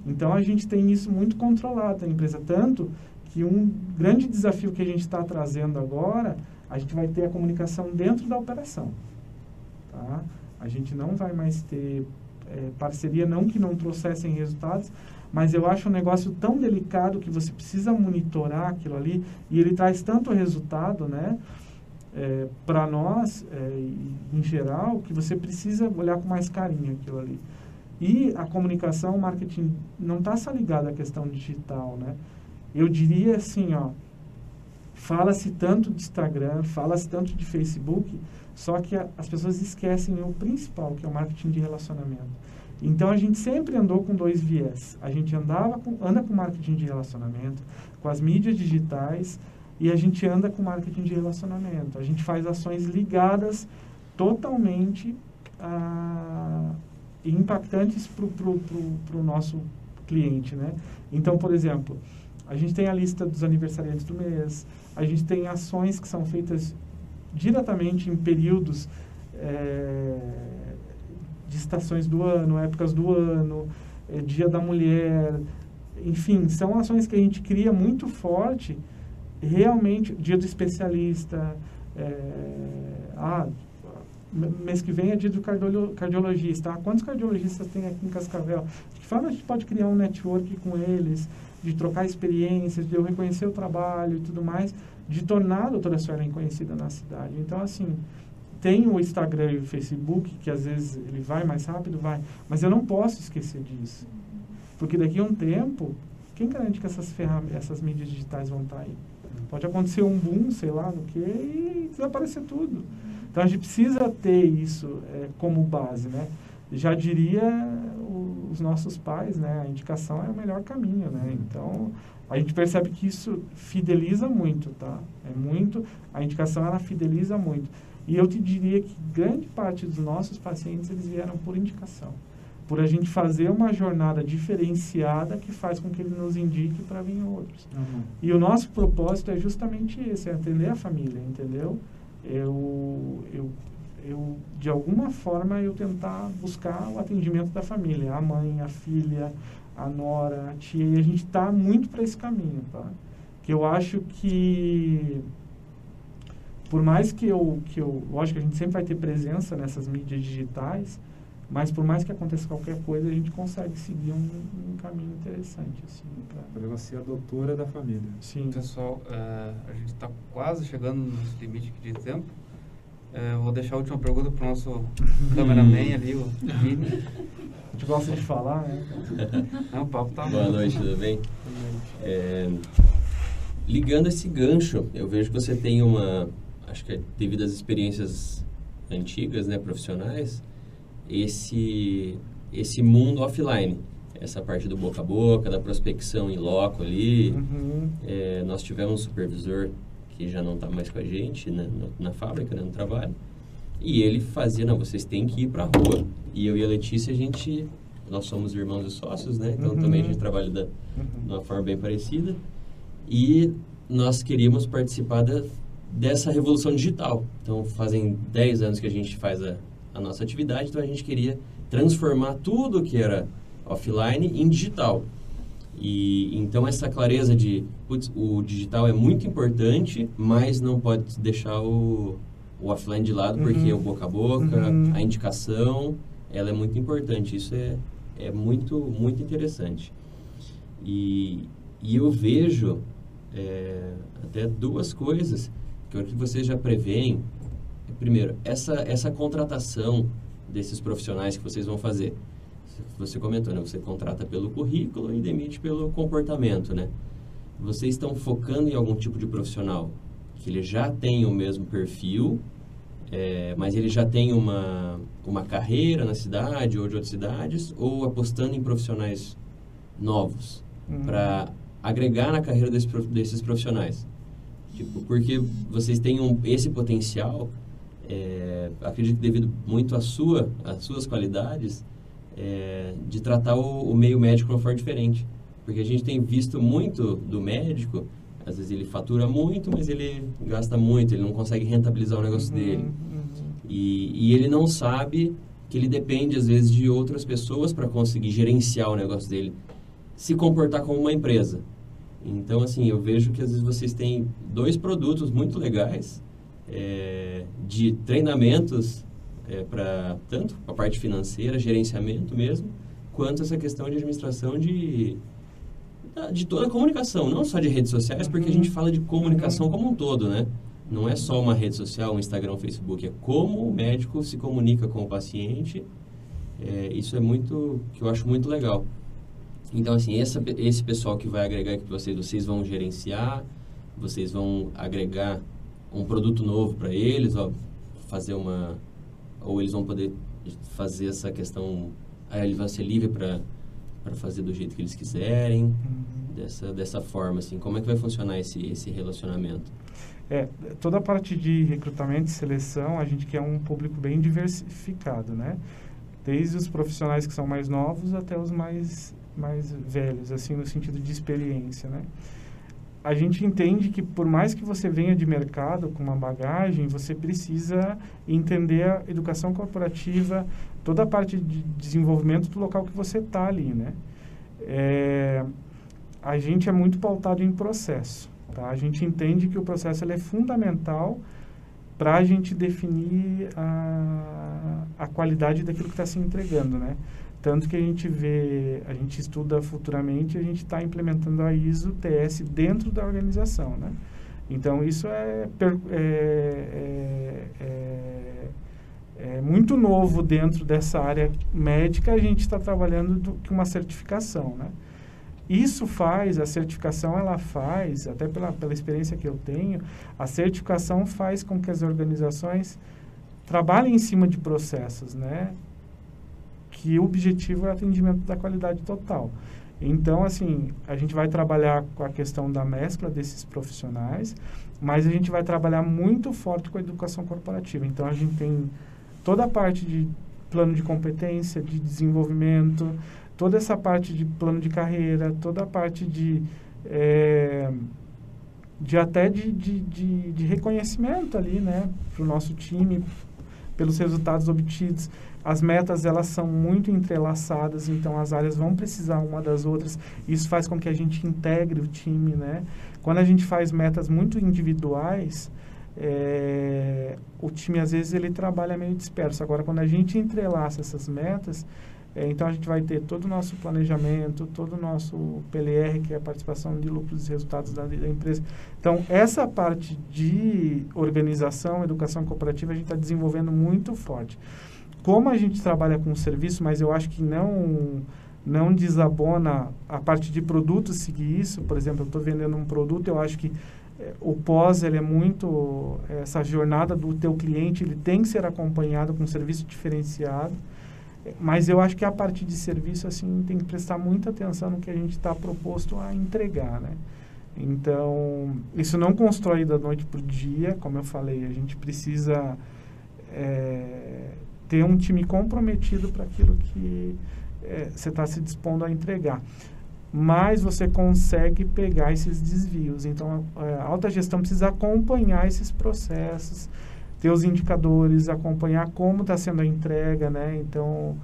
Então a gente tem isso muito controlado na empresa. Tanto que um grande desafio que a gente está trazendo agora a gente vai ter a comunicação dentro da operação. Tá? A gente não vai mais ter é, parceria, não que não trouxessem resultados, mas eu acho um negócio tão delicado que você precisa monitorar aquilo ali e ele traz tanto resultado, né? É, para nós, é, em geral, que você precisa olhar com mais carinho aquilo ali. E a comunicação, o marketing, não está só ligado à questão digital, né? Eu diria assim, ó, Fala-se tanto de Instagram, fala-se tanto de Facebook, só que a, as pessoas esquecem o principal, que é o marketing de relacionamento. Então a gente sempre andou com dois viés. A gente andava com, anda com marketing de relacionamento, com as mídias digitais e a gente anda com marketing de relacionamento. A gente faz ações ligadas totalmente a, impactantes para o nosso cliente, né? Então, por exemplo, a gente tem a lista dos aniversariantes do mês, a gente tem ações que são feitas diretamente em períodos é, de estações do ano, épocas do ano, é, Dia da Mulher, enfim, são ações que a gente cria muito forte, realmente, Dia do Especialista, é, ah, mês que vem é dia do cardiologista, ah, quantos cardiologistas tem aqui em Cascavel? De que forma a gente pode criar um network com eles? de trocar experiências, de eu reconhecer o trabalho e tudo mais, de tornar a doutora Suelen conhecida na cidade. Então, assim, tem o Instagram e o Facebook, que às vezes ele vai mais rápido, vai, mas eu não posso esquecer disso. Porque daqui a um tempo, quem garante que essas ferramentas, essas mídias digitais vão estar aí? Pode acontecer um boom, sei lá, no que, e desaparecer tudo. Então a gente precisa ter isso é, como base, né? Já diria os nossos pais, né? A indicação é o melhor caminho, né? Então, a gente percebe que isso fideliza muito, tá? É muito, a indicação ela fideliza muito. E eu te diria que grande parte dos nossos pacientes eles vieram por indicação. Por a gente fazer uma jornada diferenciada que faz com que ele nos indique para vir outros. Uhum. E o nosso propósito é justamente esse, é atender a família, entendeu? Eu, eu eu de alguma forma eu tentar buscar o atendimento da família, a mãe, a filha, a nora, a tia, e a gente está muito para esse caminho, tá? Que eu acho que por mais que eu, que eu, lógico que a gente sempre vai ter presença nessas mídias digitais, mas por mais que aconteça qualquer coisa, a gente consegue seguir um, um caminho interessante. Assim, para ela ser a doutora da família. Sim. Pessoal, uh, a gente está quase chegando no limite de tempo. É, vou deixar a última pergunta para o nosso cameraman ali, o Vini. A gente gosta de falar, né? Não, o papo tá Boa noite, tudo bem? É, ligando esse gancho, eu vejo que você tem uma, acho que é devido às experiências antigas, né, profissionais, esse, esse mundo offline. Essa parte do boca a boca, da prospecção em loco ali. Uhum. É, nós tivemos um supervisor que já não está mais com a gente né, na, na fábrica, né, no trabalho. E ele fazia, não, vocês têm que ir para a rua. E eu e a Letícia, a gente, nós somos irmãos e sócios, né? Então Uhum. também a gente trabalha da, Uhum. de uma forma bem parecida. E nós queríamos participar da, dessa revolução digital. Então fazem 10 anos que a gente faz a, a nossa atividade, então a gente queria transformar tudo que era offline em digital. E então essa clareza de, putz, o digital é muito importante, mas não pode deixar o, o offline de lado, porque Uhum. o boca a boca, Uhum. a indicação, ela é muito importante. Isso é, é muito, muito interessante. E, e eu vejo é, até duas coisas que acho que vocês já preveem. Primeiro, essa, essa contratação desses profissionais que vocês vão fazer. Você comentou, né? Você contrata pelo currículo e demite pelo comportamento, né? Vocês estão focando em algum tipo de profissional que ele já tem o mesmo perfil, é, mas ele já tem uma, uma carreira na cidade ou de outras cidades, ou apostando em profissionais novos Uhum. para agregar na carreira desse, desses profissionais? Tipo, porque vocês têm um, esse potencial, é, acredito que devido muito à sua, às suas qualidades, é, de tratar o, o meio médico de uma forma diferente. Porque a gente tem visto muito do médico, às vezes ele fatura muito, mas ele gasta muito, ele não consegue rentabilizar o negócio dele. Uhum. E, e ele não sabe que ele depende, às vezes, de outras pessoas para conseguir gerenciar o negócio dele. Se comportar como uma empresa. Então, assim, eu vejo que às vezes vocês têm dois produtos muito legais é, de treinamentos para tanto a parte financeira, gerenciamento mesmo, quanto essa questão de administração de, de toda a comunicação, não só de redes sociais, porque a Uhum. gente fala de comunicação como um todo, né? Não é só uma rede social, um Instagram, um Facebook, é como o médico se comunica com o paciente. É, isso é muito, que eu acho muito legal. Então, assim, essa, esse pessoal que vai agregar aqui para vocês, vocês vão gerenciar, vocês vão agregar um produto novo para eles, ó, fazer uma... Ou eles vão poder fazer essa questão... Aí ele vai ser livre para fazer do jeito que eles quiserem, Uhum. dessa, dessa forma, assim. Como é que vai funcionar esse, esse relacionamento? É, toda a parte de recrutamento e seleção, a gente quer um público bem diversificado, né? Desde os profissionais que são mais novos até os mais, mais velhos, assim, no sentido de experiência, né? A gente entende que por mais que você venha de mercado com uma bagagem, você precisa entender a educação corporativa, toda a parte de desenvolvimento do local que você está ali, né? É, a gente é muito pautado em processo. Tá? A gente entende que o processo é fundamental para a gente definir a, a qualidade daquilo que está se entregando, né? Tanto que a gente vê, a gente estuda futuramente, a gente está implementando a ISO TS dentro da organização, né? Então, isso é, é, é, é, é muito novo dentro dessa área médica, a gente está trabalhando do, com uma certificação, né? Isso faz, a certificação ela faz, até pela, pela experiência que eu tenho, a certificação faz com que as organizações trabalhem em cima de processos, né? Que o objetivo é o atendimento da qualidade total. Então, assim, a gente vai trabalhar com a questão da mescla desses profissionais, mas a gente vai trabalhar muito forte com a educação corporativa. Então, a gente tem toda a parte de plano de competência, de desenvolvimento, toda essa parte de plano de carreira, toda a parte de, é, de até de, de, de, de reconhecimento ali, né, para o nosso time, pelos resultados obtidos. As metas, elas são muito entrelaçadas, então as áreas vão precisar uma das outras. Isso faz com que a gente integre o time, né? Quando a gente faz metas muito individuais, é, o time, às vezes, ele trabalha meio disperso. Agora, quando a gente entrelaça essas metas, é, então a gente vai ter todo o nosso planejamento, todo o nosso PLR, que é a participação de lucros e resultados da, da empresa. Então, essa parte de organização, educação cooperativa, a gente está desenvolvendo muito forte. Como a gente trabalha com serviço, mas eu acho que não não desabona a parte de produtos seguir isso. Por exemplo, eu estou vendendo um produto, eu acho que é, o pós ele é muito essa jornada do teu cliente ele tem que ser acompanhado com um serviço diferenciado mas eu acho que a parte de serviço assim tem que prestar muita atenção no que a gente está proposto a entregar né então isso não constrói da noite para o dia como eu falei a gente precisa é, ter um time comprometido para aquilo que é, você está se dispondo a entregar mas você consegue pegar esses desvios. Então, a alta gestão precisa acompanhar esses processos, ter os indicadores, acompanhar como está sendo a entrega, né? Então,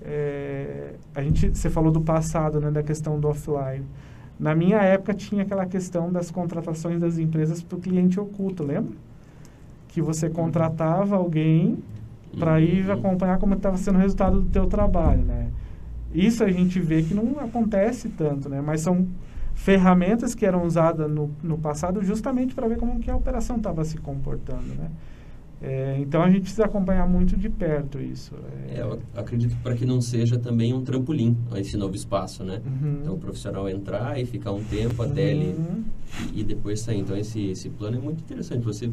é, a gente, você falou do passado, né, da questão do offline. Na minha época tinha aquela questão das contratações das empresas para o cliente oculto, lembra? Que você uhum. contratava alguém para ir uhum. acompanhar como estava sendo o resultado do teu trabalho, né? Isso a gente vê que não acontece tanto, né? Mas são ferramentas que eram usadas no, no passado justamente para ver como que a operação estava se comportando, né? É, então a gente precisa acompanhar muito de perto isso. É, é eu acredito para que não seja também um trampolim esse novo espaço, né? Uhum. Então o profissional entrar e ficar um tempo até uhum. ele e, e, depois sair. Então esse, esse plano é muito interessante. Você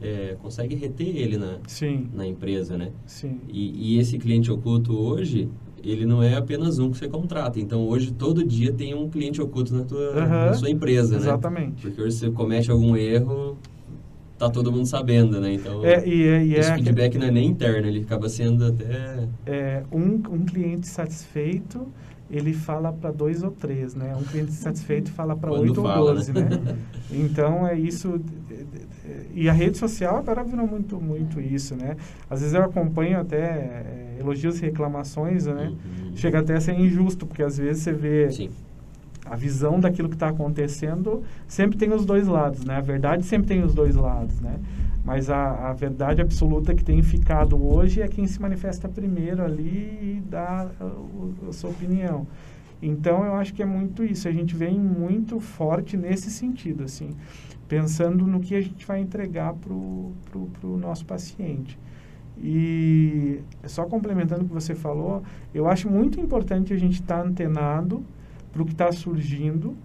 é, consegue reter ele na, Sim. na empresa, né? Sim. E, e esse cliente oculto hoje ele não é apenas um que você contrata. Então, hoje, todo dia tem um cliente oculto na, tua, uhum, na sua empresa, exatamente. né? Porque hoje você comete algum erro, tá todo mundo sabendo, né? Então, é, e é, e esse é feedback não é nem interno, ele acaba sendo até... É, um, um cliente satisfeito ele fala para dois ou três, né? Um cliente satisfeito fala para oito ou doze, né? né? Então é isso. E a rede social agora virou muito, muito isso, né? Às vezes eu acompanho até é, elogios e reclamações, né? Uhum. Chega até a ser injusto, porque às vezes você vê Sim. a visão daquilo que está acontecendo, sempre tem os dois lados, né? A verdade sempre tem os dois lados, né? Mas a, a verdade absoluta que tem ficado hoje é quem se manifesta primeiro ali e dá a, a sua opinião. Então, eu acho que é muito isso. A gente vem muito forte nesse sentido, assim, pensando no que a gente vai entregar para o nosso paciente. E só complementando o que você falou, eu acho muito importante a gente estar tá antenado para o que está surgindo,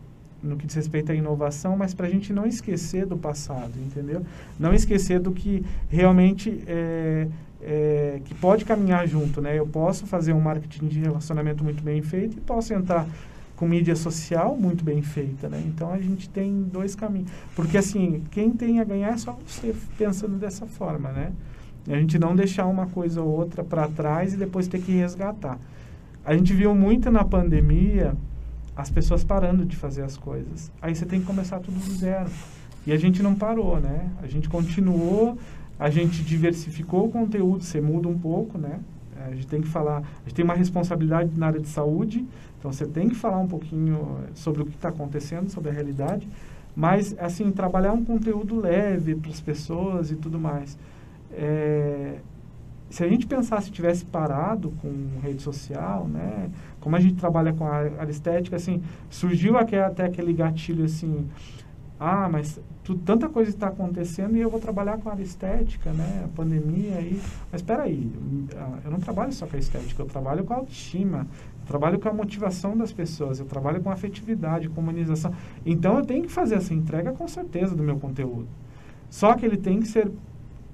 no que diz respeito à inovação, mas para a gente não esquecer do passado, entendeu? Não esquecer do que realmente é, é, que pode caminhar junto, né? Eu posso fazer um marketing de relacionamento muito bem feito e posso entrar com mídia social muito bem feita, né? Então a gente tem dois caminhos, porque assim quem tem a ganhar é só você pensando dessa forma, né? A gente não deixar uma coisa ou outra para trás e depois ter que resgatar. A gente viu muito na pandemia as pessoas parando de fazer as coisas. Aí você tem que começar tudo do zero. E a gente não parou, né? A gente continuou, a gente diversificou o conteúdo, você muda um pouco, né? A gente tem que falar, a gente tem uma responsabilidade na área de saúde, então você tem que falar um pouquinho sobre o que está acontecendo, sobre a realidade, mas, assim, trabalhar um conteúdo leve para as pessoas e tudo mais. É, se a gente pensasse tivesse parado com rede social, né? Como a gente trabalha com a área estética, assim, surgiu até, até aquele gatilho assim, ah, mas tu, tanta coisa está acontecendo e eu vou trabalhar com a estética, né? A pandemia aí. Mas espera aí, eu não trabalho só com a estética, eu trabalho com a autoestima, eu trabalho com a motivação das pessoas, eu trabalho com afetividade, com humanização. Então eu tenho que fazer essa entrega com certeza do meu conteúdo. Só que ele tem que ser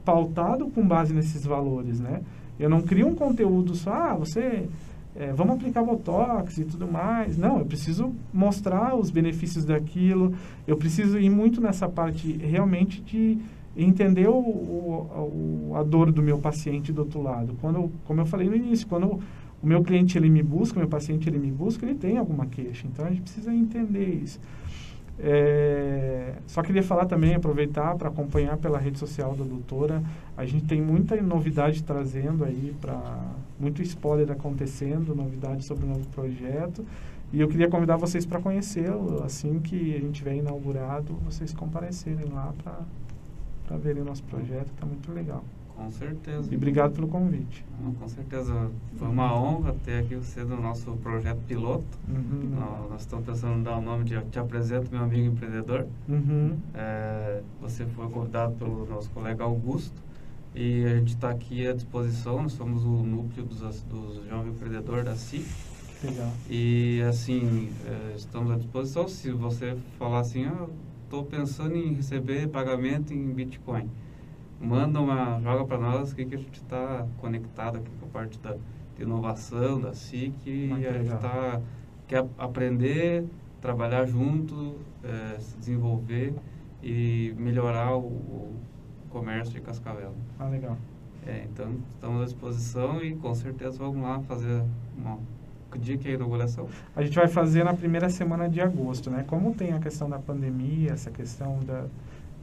pautado com base nesses valores, né? Eu não crio um conteúdo só, ah, você, é, vamos aplicar Botox e tudo mais. Não, eu preciso mostrar os benefícios daquilo, eu preciso ir muito nessa parte realmente de entender o, o, a dor do meu paciente do outro lado. Quando, como eu falei no início, quando o meu cliente ele me busca, o meu paciente ele me busca, ele tem alguma queixa. Então a gente precisa entender isso. É, só queria falar também, aproveitar para acompanhar pela rede social da doutora. A gente tem muita novidade trazendo aí, para muito spoiler acontecendo, novidades sobre o novo projeto. E eu queria convidar vocês para conhecê-lo. Assim que a gente tiver inaugurado, vocês comparecerem lá para verem o nosso projeto, está muito legal. Com certeza. E obrigado pelo convite. com certeza. Foi uma honra ter aqui você no nosso projeto piloto. Uhum. Nós, nós, estamos pensando em dar o nome de Te Apresento Meu Amigo Empreendedor. Uhum. É, você foi convidado pelo nosso colega Augusto. E a gente está aqui à disposição. Nós somos o núcleo dos, dos Jovem Empreendedor da CIC. Legal. E assim, é, estamos à disposição. Se você falar assim, ah, estou pensando em receber pagamento em Bitcoin. Manda uma, joga para nós que, que a gente está conectado aqui com a parte da inovação da SIC e a gente legal. tá, quer aprender, trabalhar junto, eh, se desenvolver e melhorar o, o comércio de Cascavel. Ah, legal. É, então, estamos à disposição e com certeza vamos lá fazer uma... Que dia que é a inauguração? A gente vai fazer na primeira semana de agosto, né? Como tem a questão da pandemia, essa questão da...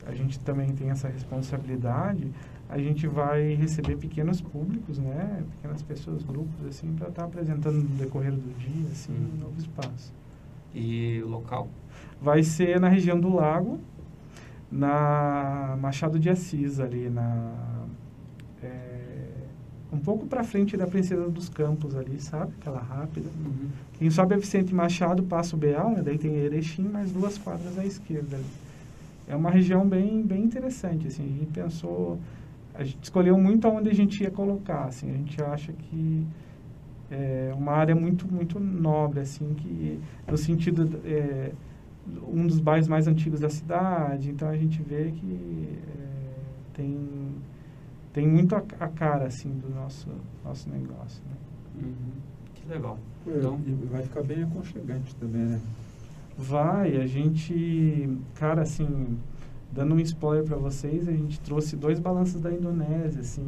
A gente também tem essa responsabilidade, a gente vai receber pequenos públicos, né? Pequenas pessoas, grupos, assim, para estar apresentando no decorrer do dia, assim, um novo espaço. E o local? Vai ser na região do Lago, na Machado de Assis, ali na... é, um pouco para frente da Princesa dos Campos ali, sabe? Aquela rápida. Quem sobe a Vicente Machado passa o Beal, né? daí tem Erechim, mais duas quadras à esquerda. ali. É uma região bem, bem interessante, assim, a gente pensou, a gente escolheu muito aonde a gente ia colocar, assim, a gente acha que é uma área muito, muito nobre, assim, que no sentido, é, um dos bairros mais antigos da cidade, então a gente vê que é, tem, tem muito a, a cara, assim, do nosso, nosso negócio, né? Uhum. Que legal. É, Então, E vai ficar bem aconchegante também, né? Vai, a gente, cara, assim, dando um spoiler para vocês, a gente trouxe dois balanços da Indonésia, assim,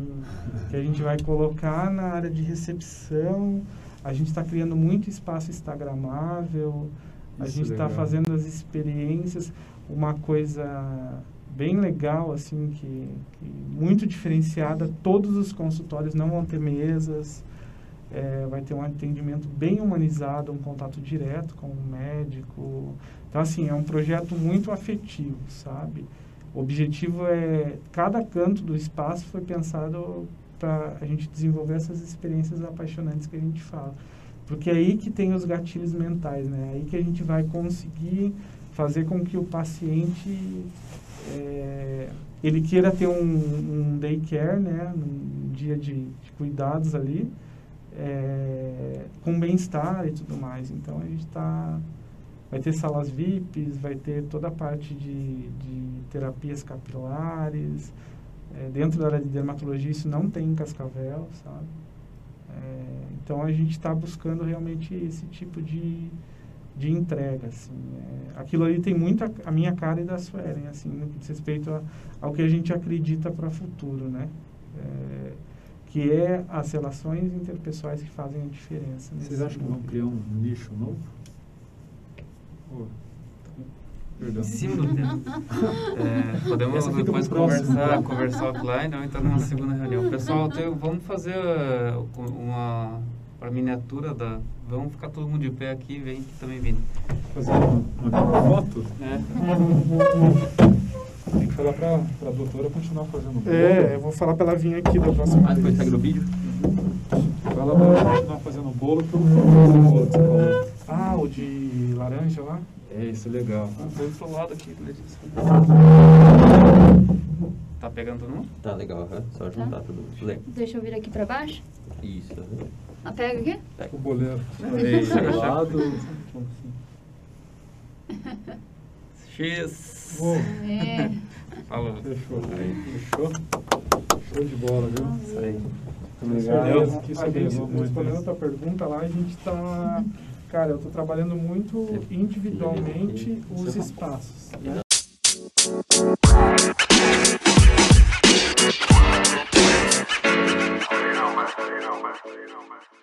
que a gente vai colocar na área de recepção. A gente está criando muito espaço instagramável. A Isso gente é está legal. fazendo as experiências, uma coisa bem legal, assim, que, que muito diferenciada. Todos os consultórios não vão ter mesas. É, vai ter um atendimento bem humanizado, um contato direto com o médico. Então, assim, é um projeto muito afetivo, sabe? O objetivo é, cada canto do espaço foi pensado para a gente desenvolver essas experiências apaixonantes que a gente fala. Porque é aí que tem os gatilhos mentais, né? É aí que a gente vai conseguir fazer com que o paciente é, ele queira ter um, um daycare, né? Um dia de, de cuidados ali, é, com bem-estar e tudo mais. Então a gente está vai ter salas VIPs, vai ter toda a parte de, de terapias capilares. É, dentro da área de dermatologia isso não tem em Cascavel, sabe? É, então a gente está buscando realmente esse tipo de, de entrega, assim. Aquilo ali tem muito a, a minha cara e da Suelen, assim, no que diz respeito a, ao que a gente acredita para o futuro, né? É, que é as relações interpessoais que fazem a diferença. Vocês acham que vão criar um nicho novo? Oh, perdão. em cima do tempo. É, podemos depois conversar, conversar offline ou então numa segunda reunião. Pessoal, tem- vamos fazer uh, uma para miniatura da. Vamos ficar todo mundo de pé aqui, vem que também vem. Fazer uma, uma foto? né? Tem que falar pra, pra doutora continuar fazendo bolo. É, eu vou falar para ela vir aqui da próxima Ah, depois vez. segue no vídeo? Fala pra ela continuar fazendo bolo que eu vou fazer bolo. Ah, o de laranja lá? É, isso é legal. Vamos pro lado aqui, Letícia. Tá pegando todo mundo? Tá legal, aham. só juntar tudo. Le- Deixa eu vir aqui pra baixo. Isso. aham. Ah, pega aqui? O boleiro. Isso. lado. X. Vou. É. Falou. Fechou. Fechou. Show de bola, viu? Isso aí. Obrigado. Respondendo a tua pergunta lá, a gente está... Cara, eu estou trabalhando muito individualmente os espaços, né? Não, mas, não, mas, não, mas.